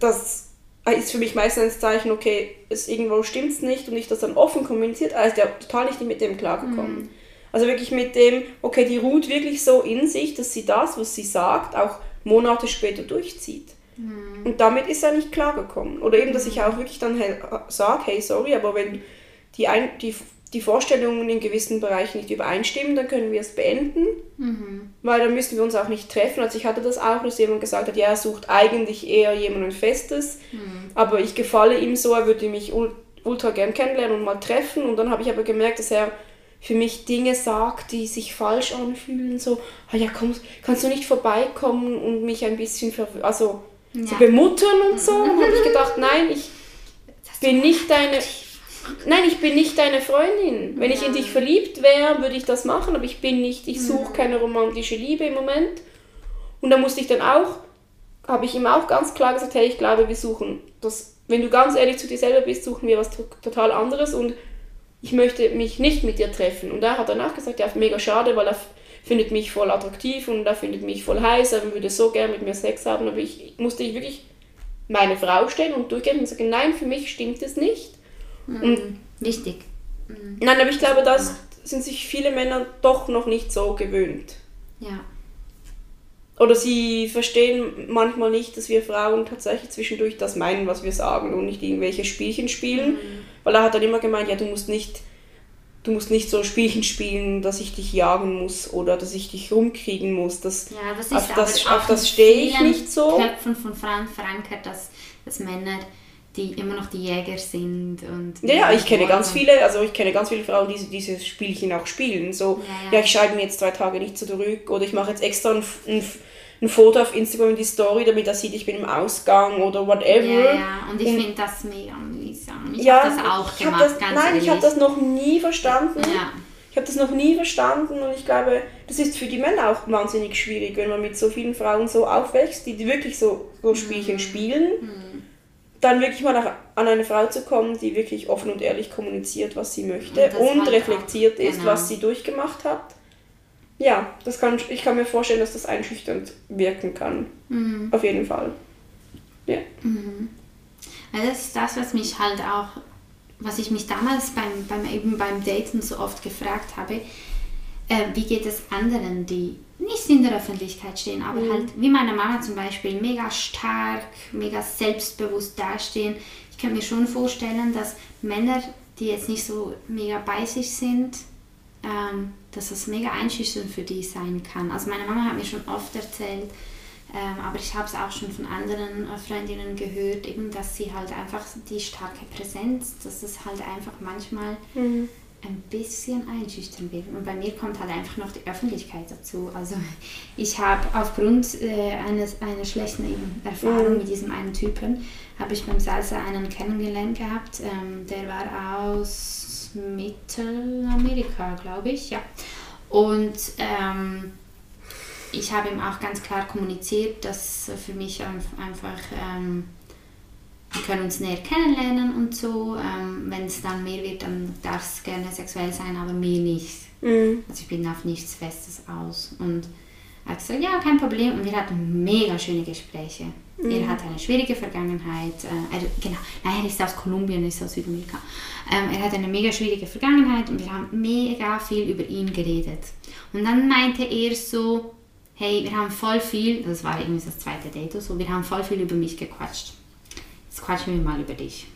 Das ist für mich meistens ein Zeichen, okay, es irgendwo stimmt es nicht und ich das dann offen kommuniziert, also der total nicht mit dem klargekommen. Mhm. Also wirklich mit dem, okay, die ruht wirklich so in sich, dass sie das, was sie sagt, auch Monate später durchzieht. Mhm. Und damit ist er nicht klargekommen. Oder eben, dass ich auch wirklich dann sage, hey, sorry, aber wenn die, ein, die die Vorstellungen in gewissen Bereichen nicht übereinstimmen, dann können wir es beenden, mhm. weil dann müssen wir uns auch nicht treffen. Also ich hatte das auch, dass jemand gesagt hat, ja, er sucht eigentlich eher jemanden Festes, mhm. aber ich gefalle ihm so, er würde mich ultra gern kennenlernen und mal treffen und dann habe ich aber gemerkt, dass er für mich Dinge sagt, die sich falsch anfühlen, so, ah ja, komm, kannst du nicht vorbeikommen und mich ein bisschen also ja. so bemuttern und so. Und habe ich gedacht, nein, ich bin nicht deine Nein, ich bin nicht deine Freundin. Wenn ich in dich verliebt wäre, würde ich das machen, aber ich bin nicht, ich suche keine romantische Liebe im Moment. Und da musste ich dann auch, habe ich ihm auch ganz klar gesagt, hey, ich glaube, wir suchen das, wenn du ganz ehrlich zu dir selber bist, suchen wir was total anderes und ich möchte mich nicht mit dir treffen. Und er hat danach gesagt, ja, mega schade, weil er findet mich voll attraktiv und er findet mich voll heiß, er würde so gern mit mir Sex haben, aber ich musste ich wirklich meine Frau stellen und durchgehen und sagen, nein, für mich stimmt es nicht. Mhm. Wichtig. Mhm. Nein, aber ich glaube, das sind sich viele Männer doch noch nicht so gewöhnt. Ja. Oder sie verstehen manchmal nicht, dass wir Frauen tatsächlich zwischendurch das meinen, was wir sagen und nicht irgendwelche Spielchen spielen. Mhm. Weil er hat dann immer gemeint, ja, du musst nicht du musst nicht so Spielchen spielen, dass ich dich jagen muss oder dass ich dich rumkriegen muss. Das, ja, das ist auf das, auf das stehe ich nicht so. Köpfen von Frauen verankert, dass, dass Männer die immer noch die Jäger sind und ja, ja ich kenne ganz viele also ich kenne ganz viele Frauen die dieses Spielchen auch spielen so ja, ja. ja ich schalte mir jetzt zwei Tage nicht zurück oder ich mache jetzt extra ein, ein, ein Foto auf Instagram in die Story damit er sieht ich bin im Ausgang oder whatever ja, ja. und ich finde das mega mühsam ich ja, habe das auch gemacht das, ganz nein ich habe das noch nie verstanden ja. ich habe das noch nie verstanden und ich glaube das ist für die Männer auch wahnsinnig schwierig wenn man mit so vielen Frauen so aufwächst die wirklich so, so Spielchen mhm. spielen mhm dann wirklich mal nach, an eine Frau zu kommen, die wirklich offen und ehrlich kommuniziert, was sie möchte und, und reflektiert ist, genau. was sie durchgemacht hat. Ja, das kann, ich kann mir vorstellen, dass das einschüchternd wirken kann. Mhm. Auf jeden Fall. Ja. Mhm. Also das ist das, was mich halt auch, was ich mich damals beim, beim, eben beim Daten so oft gefragt habe, äh, wie geht es anderen, die nicht in der Öffentlichkeit stehen, aber mhm. halt wie meine Mama zum Beispiel, mega stark, mega selbstbewusst dastehen. Ich kann mir schon vorstellen, dass Männer, die jetzt nicht so mega bei sich sind, ähm, dass es mega einschüchternd für die sein kann. Also meine Mama hat mir schon oft erzählt, ähm, aber ich habe es auch schon von anderen äh, Freundinnen gehört, eben, dass sie halt einfach die starke Präsenz, dass es halt einfach manchmal mhm ein bisschen einschüchtern will. Und bei mir kommt halt einfach noch die Öffentlichkeit dazu. Also ich habe aufgrund äh, eines, einer schlechten Erfahrung mhm. mit diesem einen Typen, habe ich beim Salsa einen kennengelernt gehabt. Ähm, der war aus Mittelamerika, glaube ich, ja. Und ähm, ich habe ihm auch ganz klar kommuniziert, dass für mich einfach... Ähm, können uns näher kennenlernen und so. Ähm, Wenn es dann mehr wird, dann darf es gerne sexuell sein, aber mir nicht. Mhm. Also ich bin auf nichts Festes aus. Und er hat gesagt, ja, kein Problem. Und wir hatten mega schöne Gespräche. Mhm. Er hat eine schwierige Vergangenheit. Äh, er, genau, nein, er ist aus Kolumbien, ist aus Südamerika. Ähm, er hat eine mega schwierige Vergangenheit und wir haben mega viel über ihn geredet. Und dann meinte er so, hey, wir haben voll viel, das war irgendwie das zweite Date so, wir haben voll viel über mich gequatscht jetzt quatschen wir mal über dich.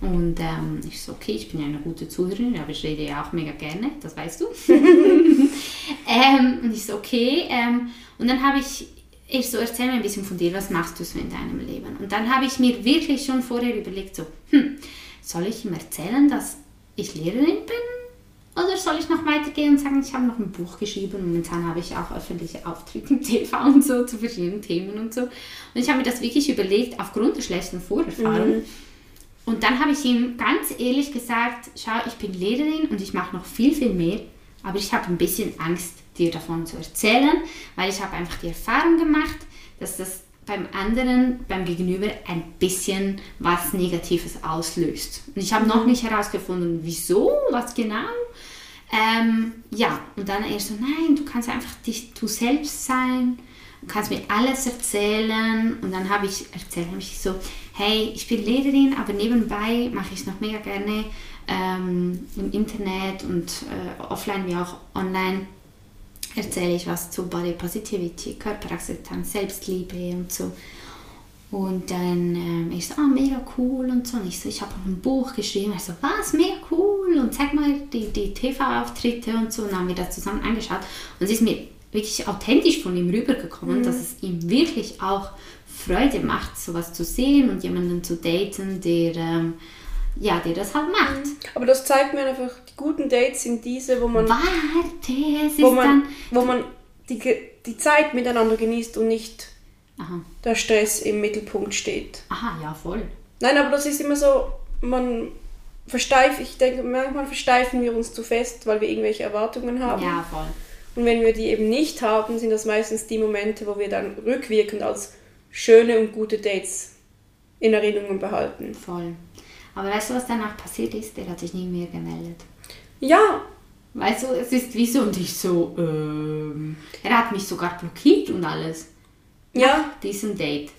Und ähm, ich so, okay, ich bin ja eine gute Zuhörerin, aber ich rede ja auch mega gerne, das weißt du. ähm, und ich so, okay. Ähm, und dann habe ich, ich so, erzähl mir ein bisschen von dir, was machst du so in deinem Leben? Und dann habe ich mir wirklich schon vorher überlegt, so, hm, soll ich ihm erzählen, dass ich Lehrerin bin? Oder soll ich noch weitergehen und sagen, ich habe noch ein Buch geschrieben. Momentan habe ich auch öffentliche Auftritte im TV und so zu verschiedenen Themen und so. Und ich habe mir das wirklich überlegt, aufgrund der schlechten Vorerfahrung. Mhm. Und dann habe ich ihm ganz ehrlich gesagt, schau, ich bin Lehrerin und ich mache noch viel, viel mehr. Aber ich habe ein bisschen Angst, dir davon zu erzählen, weil ich habe einfach die Erfahrung gemacht, dass das beim anderen, beim Gegenüber ein bisschen was Negatives auslöst. Und ich habe noch nicht herausgefunden, wieso, was genau. Ähm, ja, und dann er so, nein, du kannst einfach dich, du selbst sein, du kannst mir alles erzählen. Und dann habe ich erzählt, habe ich so, hey, ich bin Lehrerin, aber nebenbei mache ich es noch mega gerne ähm, im Internet und äh, offline wie auch online erzähle ich was zu Body Positivity, Körperakzeptanz, Selbstliebe und so. Und dann ähm, ich so, ah, mega cool und so. Und ich so, ich habe auch ein Buch geschrieben. Ich so, was, mega cool. Und zeig mal die, die TV-Auftritte und so. Und dann haben wir das zusammen angeschaut. Und es ist mir wirklich authentisch von ihm rübergekommen, mhm. dass es ihm wirklich auch Freude macht, sowas zu sehen und jemanden zu daten, der, ähm, ja, der das halt macht. Mhm. Aber das zeigt mir einfach, die guten Dates sind diese, wo man... Warte, es wo man, dann... Wo man die, die Zeit miteinander genießt und nicht Aha. der Stress im Mittelpunkt steht. Aha, ja, voll. Nein, aber das ist immer so, man versteift, ich denke, manchmal versteifen wir uns zu fest, weil wir irgendwelche Erwartungen haben. Ja, voll. Und wenn wir die eben nicht haben, sind das meistens die Momente, wo wir dann rückwirkend als schöne und gute Dates in Erinnerung behalten. Voll. Aber weißt du, was danach passiert ist? Der hat sich nie mehr gemeldet. Ja. Weißt du, es ist wie so und ich so, ähm, er hat mich sogar blockiert und alles. Ja. Diesem Date.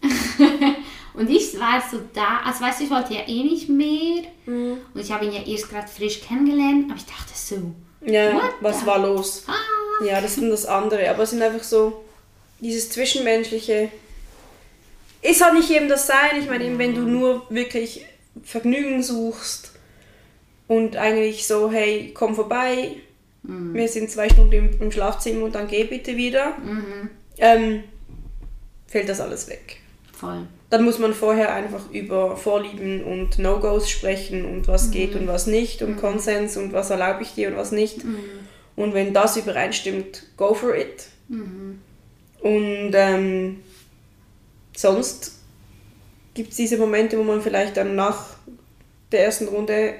und ich war so da, also weißt du, ich wollte ja eh nicht mehr. Mhm. Und ich habe ihn ja erst gerade frisch kennengelernt, aber ich dachte so. Ja, was war los? Ah. Ja, das sind das andere. Aber es sind einfach so, dieses Zwischenmenschliche. Ist halt nicht jedem das sein. Ich meine, eben, wenn du nur wirklich Vergnügen suchst und eigentlich so, hey, komm vorbei, mhm. wir sind zwei Stunden im, im, Schlafzimmer und dann geh bitte wieder, mhm. ähm, fällt das alles weg. Voll. Dann muss man vorher einfach über Vorlieben und No-Gos sprechen und was mhm. geht und was nicht und mhm. Konsens und was erlaube ich dir und was nicht. Mhm. Und wenn das übereinstimmt, go for it. Mhm. Und ähm, sonst gibt es diese Momente, wo man vielleicht dann nach der ersten Runde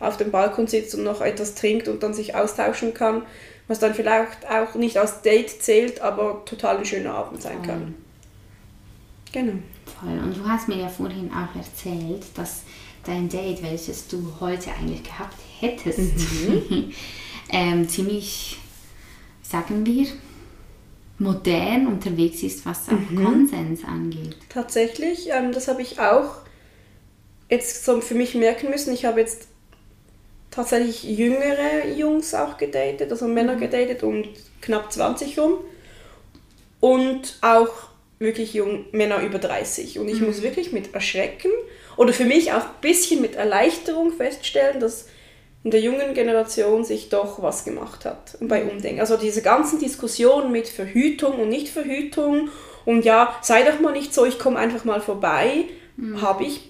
auf dem Balkon sitzt und noch etwas trinkt und dann sich austauschen kann, was dann vielleicht auch nicht als Date zählt, aber total ein schöner Abend sein kann. Genau. Voll. Und du hast mir ja vorhin auch erzählt, dass dein Date, welches du heute eigentlich gehabt hättest, mhm. ähm, ziemlich, sagen wir, modern unterwegs ist, was auch mhm. Konsens angeht. Tatsächlich, ähm, das habe ich auch jetzt so für mich merken müssen. Ich habe jetzt tatsächlich jüngere Jungs auch gedatet, also Männer mhm. gedatet um knapp 20 rum und auch wirklich jung, Männer über 30. Und ich mhm. muss wirklich mit Erschrecken oder für mich auch ein bisschen mit Erleichterung feststellen, dass in der jungen Generation sich doch was gemacht hat bei. Umdenken. Also diese ganzen Diskussionen mit Verhütung und Nichtverhütung und ja, sei doch mal nicht so, ich komme einfach mal vorbei, mhm. habe ich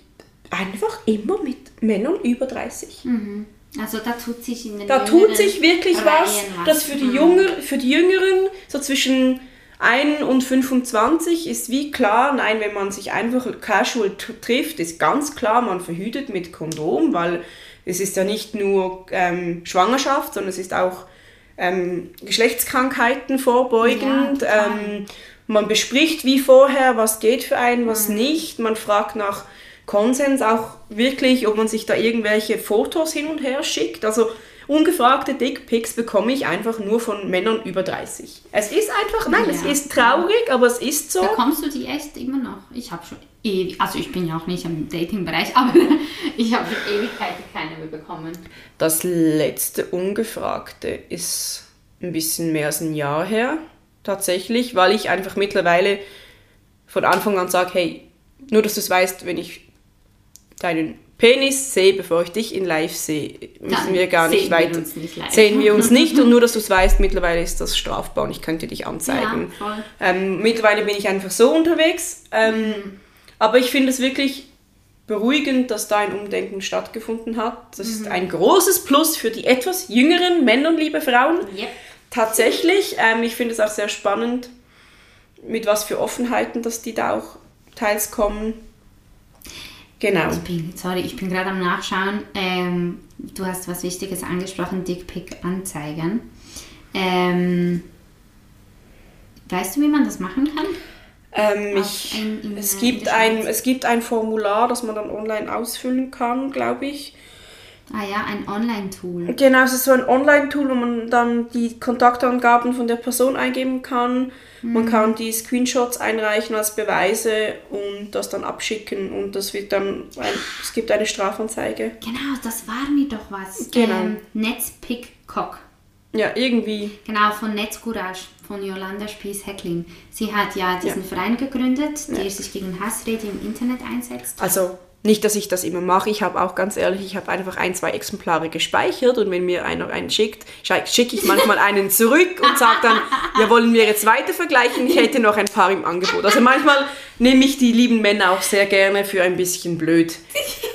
einfach immer mit Männern über 30. Mhm. Also da tut sich in den Da tut sich wirklich was, was, dass für die, mhm. Jünger, für die Jüngeren so zwischen 1 und 25 ist wie klar, nein, wenn man sich einfach casual trifft, ist ganz klar, man verhütet mit Kondom, weil es ist ja nicht nur ähm, Schwangerschaft, sondern es ist auch ähm, Geschlechtskrankheiten vorbeugend. Ja, ähm, man bespricht wie vorher, was geht für einen, was mhm. nicht. Man fragt nach Konsens auch wirklich, ob man sich da irgendwelche Fotos hin und her schickt. Also ungefragte Dickpics bekomme ich einfach nur von Männern über 30. Es ist einfach, nein, ja. es ist traurig, aber es ist so. Bekommst du die echt immer noch? Ich habe schon ewig, also ich bin ja auch nicht im Dating-Bereich, aber ich habe schon Ewigkeiten keine mehr bekommen. Das letzte Ungefragte ist ein bisschen mehr als ein Jahr her, tatsächlich, weil ich einfach mittlerweile von Anfang an sage, hey, nur dass du es weißt, wenn ich deinen Penis sehe, bevor ich dich in live sehe, müssen Dann wir gar nicht weiter. Wir sehen wir uns nicht und nur, dass du es weißt, mittlerweile ist das strafbar und ich könnte dich anzeigen. Ja, ähm, mittlerweile bin ich einfach so unterwegs. Ähm, mhm. Aber ich finde es wirklich beruhigend, dass da ein Umdenken stattgefunden hat. Das mhm. ist ein großes Plus für die etwas jüngeren Männer und liebe Frauen. Yep. Tatsächlich. Ähm, ich finde es auch sehr spannend, mit was für Offenheiten, dass die da auch teils kommen. Genau. Ich bin, sorry, ich bin gerade am Nachschauen. Ähm, du hast was Wichtiges angesprochen, Dickpick-Anzeigen. Ähm, weißt du, wie man das machen kann? Ähm, ich, ein, es, gibt ein, es gibt ein Formular, das man dann online ausfüllen kann, glaube ich. Ah ja, ein Online-Tool. Genau, es ist so ein Online-Tool, wo man dann die Kontaktangaben von der Person eingeben kann. Mhm. Man kann die Screenshots einreichen als Beweise und das dann abschicken und das wird dann, ein, es gibt eine Strafanzeige. Genau, das war mir doch was. Genau. Ähm, Netzpickcock. Ja, irgendwie. Genau, von Netzcourage, von Yolanda Spies-Hecklin. Sie hat ja diesen ja. Verein gegründet, der ja. sich gegen Hassrede im Internet einsetzt. Also nicht, dass ich das immer mache. Ich habe auch ganz ehrlich, ich habe einfach ein, zwei Exemplare gespeichert und wenn mir einer einen schickt, schicke ich manchmal einen zurück und sage dann, ja, wollen wir jetzt weiter vergleichen? Ich hätte noch ein paar im Angebot. Also manchmal nehme ich die lieben Männer auch sehr gerne für ein bisschen blöd.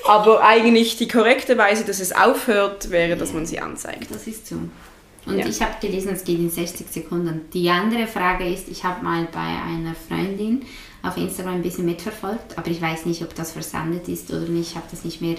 Aber eigentlich die korrekte Weise, dass es aufhört, wäre, dass man sie anzeigt. Das ist so. Und ja. ich habe gelesen, es geht in 60 Sekunden. Die andere Frage ist, ich habe mal bei einer Freundin auf Instagram ein bisschen mitverfolgt, aber ich weiß nicht, ob das versandet ist oder nicht. Ich habe das nicht mehr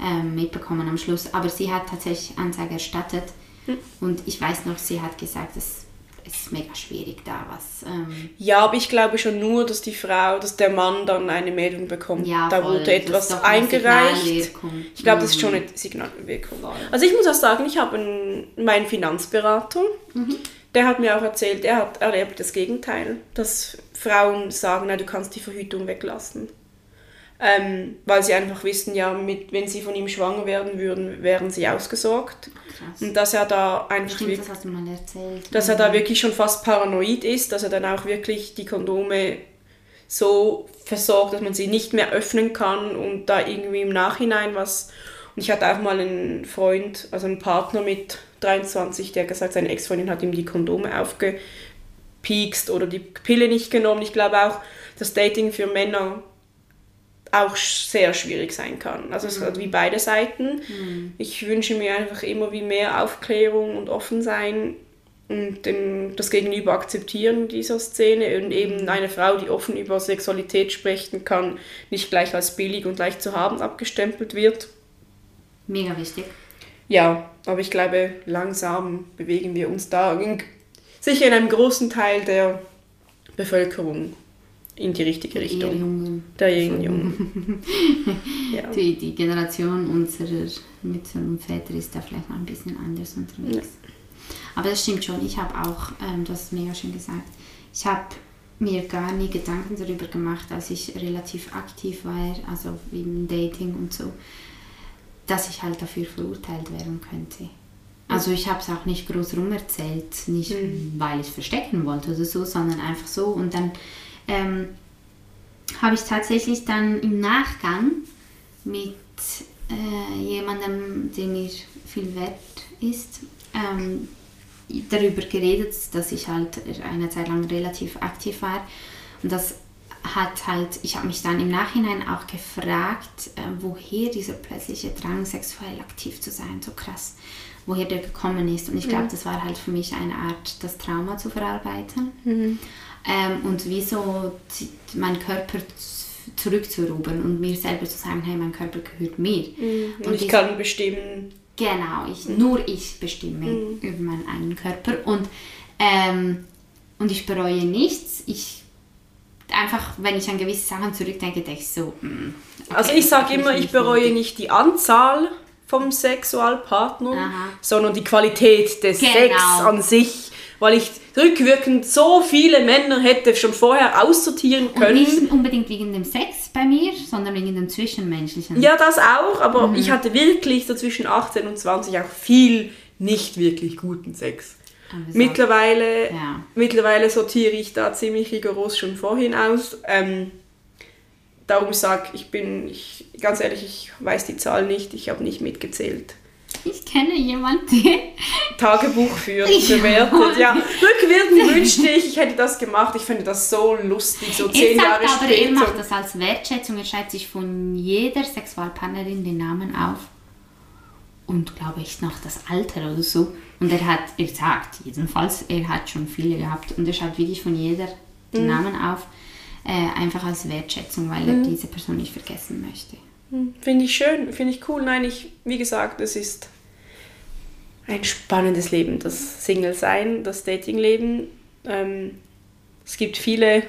ähm, mitbekommen am Schluss. Aber sie hat tatsächlich Anzeige erstattet hm. und ich weiß noch, sie hat gesagt, es ist mega schwierig da was. Ähm ja, aber ich glaube schon nur, dass die Frau, dass der Mann dann eine Meldung bekommt. Ja, da voll. wurde etwas eingereicht. Ich glaube, das ist schon mhm. eine Signalwirkung. Voll. Also ich muss auch sagen, ich habe meinen Finanzberater. Mhm der hat mir auch erzählt, er hat erlebt das Gegenteil, dass Frauen sagen, na, du kannst die Verhütung weglassen. Ähm, weil sie einfach wissen, ja, mit, wenn sie von ihm schwanger werden würden, wären sie ausgesorgt. Krass. Und dass er da einfach Stimmt, wirklich, das dass er da mhm. wirklich schon fast paranoid ist, dass er dann auch wirklich die Kondome so versorgt, dass man sie nicht mehr öffnen kann und da irgendwie im Nachhinein was. Und ich hatte auch mal einen Freund, also einen Partner mit 23, der gesagt, seine Ex-Freundin hat ihm die Kondome aufgepiekst oder die Pille nicht genommen. Ich glaube auch, dass Dating für Männer auch sehr schwierig sein kann. Also es mhm. hat wie beide Seiten. Mhm. Ich wünsche mir einfach immer wie mehr Aufklärung und offen sein und den, das Gegenüber akzeptieren dieser Szene und eben mhm. eine Frau, die offen über Sexualität sprechen kann, nicht gleich als billig und leicht zu haben abgestempelt wird. Mega wichtig. Ja, aber ich glaube, langsam bewegen wir uns da in, sicher in einem großen Teil der Bevölkerung in die richtige Eher Richtung. jungen. Der Yin Jung. ja. Die, die Generation unserer Mütter und Väter ist da vielleicht noch ein bisschen anders unterwegs. Aber das stimmt schon. Ich habe auch, ähm, du hast es mega schön gesagt, ich habe mir gar nie Gedanken darüber gemacht, als ich relativ aktiv war, also im Dating und so, dass ich halt dafür verurteilt werden könnte. Also ich habe es auch nicht groß rum erzählt, nicht weil ich es verstecken wollte oder so, sondern einfach so. Und dann ähm, habe ich tatsächlich dann im Nachgang mit äh, jemandem, der mir viel wert ist, ähm, darüber geredet, dass ich halt eine Zeit lang relativ aktiv war. Und das hat halt, ich habe mich dann im Nachhinein auch gefragt, äh, woher dieser plötzliche Drang, sexuell aktiv zu sein, so krass, woher der gekommen ist. Und ich glaube, das war halt für mich eine Art, das Trauma zu verarbeiten. Ähm, und wie so die- meinen Körper zurückzurubern und mir selber zu sagen, hey, mein Körper gehört mir. Und ich diese- kann bestimmen, Genau, ich, nur ich bestimme über meinen eigenen Körper und, ähm, und ich bereue nichts. Ich einfach, wenn ich an gewisse Sachen zurückdenke, denke ich so. mm, okay, Also ich sage immer, ich bereue nicht die Anzahl vom Sexualpartner, Aha. sondern die Qualität des Genau. Sex an sich, weil ich rückwirkend so viele Männer hätte schon vorher aussortieren Und können. nicht unbedingt wegen dem Sex bei mir, sondern wegen dem Zwischenmenschlichen. Ja, das auch, aber Mhm. ich hatte wirklich so zwischen 18 und 20 auch viel nicht wirklich guten Sex. Mittlerweile, Ja. mittlerweile sortiere ich da ziemlich rigoros schon vorhin aus. Ähm, darum sage ich bin, ich, ganz ehrlich, ich weiß die Zahl nicht, ich habe nicht mitgezählt. Ich kenne jemanden, der Tagebuch führen, Ja. bewertet. Ja, rückwirkend wünschte ich, ich hätte das gemacht. Ich finde das so lustig, so zehn Er Jahre sagt aber, er später. macht das als Wertschätzung. Er schreibt sich von jeder Sexualpartnerin den Namen auf und glaube ich noch das Alter oder so. Und er hat, er sagt jedenfalls, er hat schon viele gehabt und er schreibt wirklich von jeder den Mhm. Namen auf, äh, einfach als Wertschätzung, weil er diese Person nicht vergessen möchte. Finde ich schön, finde ich cool. Nein, ich, wie gesagt, es ist ein spannendes Leben, das Single-Sein, das Dating-Leben. Ähm, es gibt viele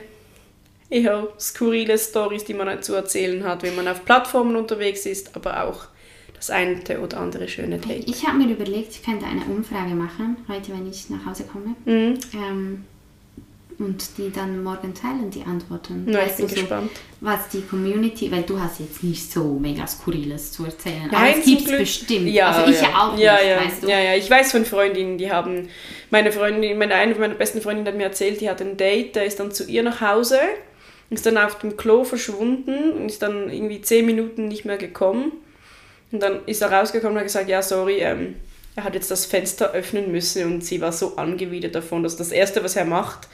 eher skurrile Stories, die man zu erzählen hat, wenn man auf Plattformen unterwegs ist, aber auch das eine oder andere schöne Date. Ich habe mir überlegt, ich könnte eine Umfrage machen, heute, wenn ich nach Hause komme. Mhm. Ähm, und die dann morgen teilen, die Antworten. Ich Weißt bin du, so, gespannt. Was die Community, weil du hast jetzt nicht so mega Skurriles zu erzählen. Nein, aber es gibt bestimmt. Ja, also ich ja, ja auch ja, nicht, ja, weißt du. Ja, ja, ich weiß von Freundinnen, die haben, meine Freundin, meine eine meiner besten Freundinnen hat mir erzählt, die hat ein Date, der ist dann zu ihr nach Hause, ist dann auf dem Klo verschwunden und ist dann irgendwie zehn Minuten nicht mehr gekommen. Und dann ist er rausgekommen und hat gesagt, ja, sorry, ähm, er hat jetzt das Fenster öffnen müssen und sie war so angewidert davon, dass das Erste, was er macht,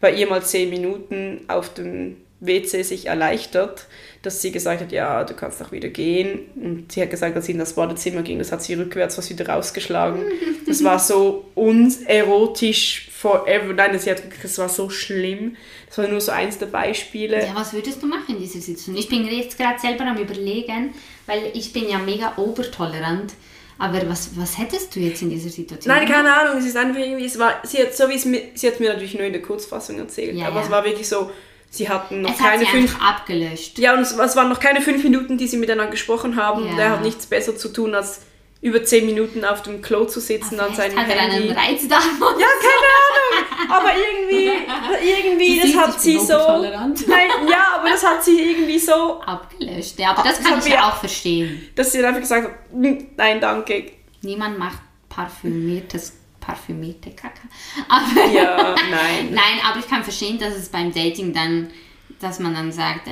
bei ihr mal zehn Minuten auf dem WC sich erleichtert, dass sie gesagt hat, ja, du kannst doch wieder gehen. Und sie hat gesagt, als sie in das Badezimmer ging, das hat sie rückwärts was wieder rausgeschlagen. Das war so unerotisch forever. Nein, hat gesagt, das war so schlimm. Das war nur so eins der Beispiele. Ja, was würdest du machen in dieser Situation? Ich bin jetzt gerade selber am überlegen, weil ich bin ja mega obertolerant. Aber was, was hättest du jetzt in dieser Situation? Nein, keine Ahnung, es ist einfach irgendwie, es war, sie hat, so wie es mir, sie hat mir natürlich nur in der Kurzfassung erzählt, Ja, aber ja. es war wirklich so, sie hatten noch Es hat keine sie fünf, einfach abgelöscht. ja, und es, es waren noch keine fünf Minuten, die sie miteinander gesprochen haben, Ja. und er hat nichts besser zu tun, als über zehn Minuten auf dem Klo zu sitzen an seinem hat er Handy. einen Reizdarm. Ja, keine Ahnung. Aber irgendwie, irgendwie, das hat sie so. Nein, ja, aber das hat sie irgendwie so, Abgelöscht. Ja, aber das Das kann hat ich ja auch verstehen. dass sie dann einfach gesagt hat, "Hm, nein, danke. Niemand macht parfümiertes, parfümierte Kacke. Aber Ja, nein. Nein, aber ich kann verstehen, dass es beim Dating dann, dass man dann sagt, äh,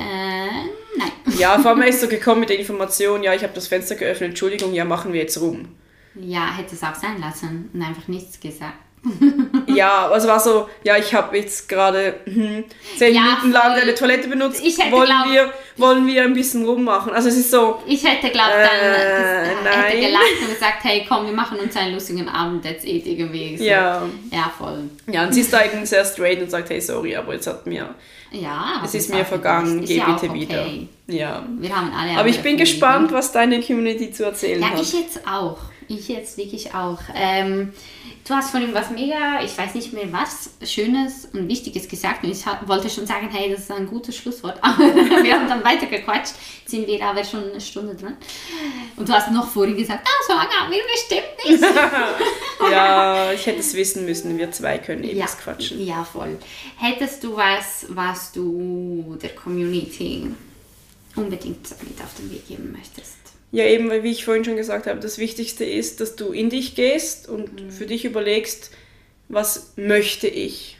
nein. Ja, vor allem ist so gekommen mit der Information, ja, ich habe das Fenster geöffnet, Entschuldigung, ja, machen wir jetzt rum. Ja, hätte es auch sein lassen und einfach nichts gesagt. Ja, also war so, ja, ich habe jetzt gerade hm, zehn Ja, Minuten lang deine Toilette benutzt, Ich hätte wollen, glaub- wir, wollen wir ein bisschen rummachen. Also es ist so, Ich hätte glaubt, dann Äh, äh, nein. hätte gelacht und gesagt, hey komm, wir machen uns einen lustigen Abend, that's it, irgendwie. So. ja. Ja, voll. Ja, und sie ist da eben sehr straight und sagt, hey, sorry, aber jetzt hat mir, Ja. es ist mir vergangen, geh ja bitte okay. wieder. Ja. Wir haben alle Aber ich bin gespannt, was deine Community zu erzählen Ja, hat. ich jetzt auch. Ich jetzt wirklich auch. Ähm, du hast vorhin was mega, ich weiß nicht mehr was, Schönes und Wichtiges gesagt und ich wollte schon sagen, hey, das ist ein gutes Schlusswort. Aber wir haben dann weitergequatscht, sind wir aber schon eine Stunde dran. Und du hast noch vorhin gesagt, ah, so lange haben wir bestimmt nicht. ja, ich hätte es wissen müssen, wir zwei können eben ja, quatschen. Ja, voll. Hättest du was, was du der Community unbedingt mit auf den Weg geben möchtest? Ja, eben, weil wie ich vorhin schon gesagt habe, das Wichtigste ist, dass du in dich gehst und mhm. für dich überlegst, was möchte ich?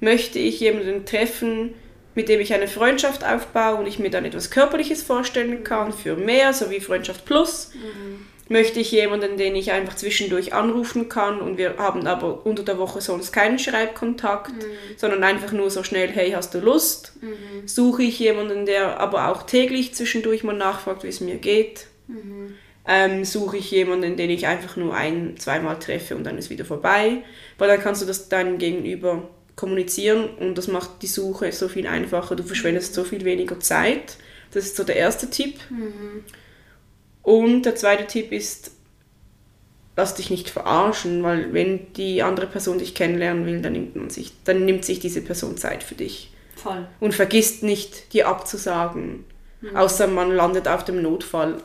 Möchte ich jemanden treffen, mit dem ich eine Freundschaft aufbaue und ich mir dann etwas Körperliches vorstellen kann für mehr, so wie Freundschaft Plus? Mhm möchte ich jemanden, den ich einfach zwischendurch anrufen kann und wir haben aber unter der Woche sonst keinen Schreibkontakt, mhm. sondern einfach nur so schnell, hey, hast du Lust? Mhm. Suche ich jemanden, der aber auch täglich zwischendurch mal nachfragt, wie es mir geht? Mhm. Ähm, suche ich jemanden, den ich einfach nur ein, zweimal treffe und dann ist wieder vorbei, weil dann kannst du das deinem Gegenüber kommunizieren und das macht die Suche so viel einfacher, du verschwendest so viel weniger Zeit. Das ist so der erste Tipp. Mhm. Und der zweite Tipp ist, lass dich nicht verarschen, weil wenn die andere Person dich kennenlernen will, dann nimmt, man sich, dann nimmt sich diese Person Zeit für dich. Voll. Und vergisst nicht, dir abzusagen. Mhm. Außer man landet auf dem Notfall.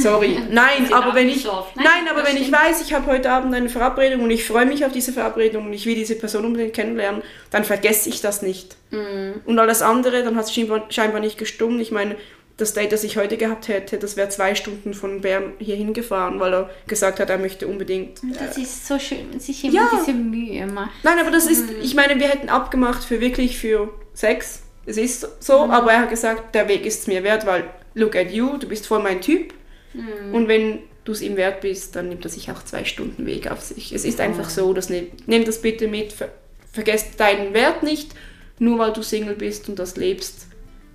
Sorry. Nein, aber wenn ich, nein, nein, aber wenn ich weiß, ich habe heute Abend eine Verabredung und ich freue mich auf diese Verabredung und ich will diese Person unbedingt kennenlernen, dann vergesse ich das nicht. Mhm. Und alles andere, dann hat es scheinbar, scheinbar nicht gestummt. Ich meine, das Date, das ich heute gehabt hätte, das wäre zwei Stunden von Bern hier hingefahren, weil er gesagt hat, er möchte unbedingt. das äh, ist so schön, wenn sich jemand ja. diese Mühe macht. Nein, aber das ist, mhm. ich meine, wir hätten abgemacht für wirklich für Sex. Es ist so, mhm. aber er hat gesagt, der Weg ist es mir wert, weil look at you, du bist voll mein Typ. Mhm. Und wenn du es ihm wert bist, dann nimmt er sich auch zwei Stunden Weg auf sich. Es ist einfach so, dass ne, nimm das bitte mit, ver, vergesst deinen Wert nicht, nur weil du Single bist und das lebst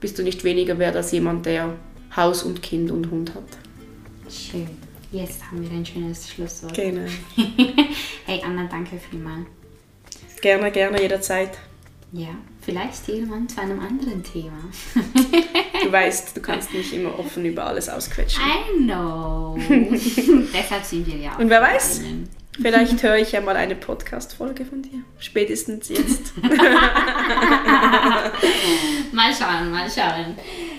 bist du nicht weniger wert als jemand, der Haus und Kind und Hund hat. Schön. Jetzt haben wir ein schönes Schlusswort. Genau. hey Anna, danke vielmals. Gerne, gerne, jederzeit. Ja, vielleicht irgendwann zu einem anderen Thema. du weißt, du kannst nicht immer offen über alles ausquetschen. I know. Deshalb sind wir ja auch. Und wer weiß. Vielleicht höre ich ja mal eine Podcast-Folge von dir. Spätestens jetzt. mal schauen, mal schauen.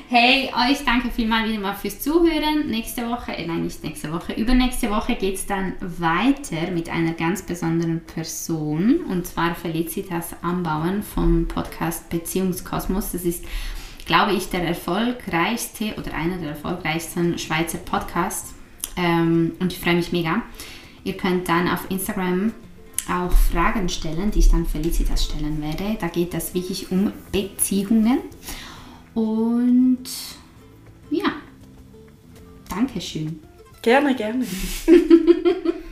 Hey, euch danke vielmals wieder mal fürs Zuhören. Nächste Woche, äh, nein, nicht nächste Woche, übernächste Woche geht es dann weiter mit einer ganz besonderen Person und zwar Felicitas Anbauen vom Podcast Beziehungskosmos. Das ist, glaube ich, der erfolgreichste oder einer der erfolgreichsten Schweizer Podcasts ähm, und ich freue mich mega. Ihr könnt dann auf Instagram auch Fragen stellen, die ich dann Felicitas stellen werde. Da geht es wirklich um Beziehungen. Und ja, Dankeschön. Gerne, gerne.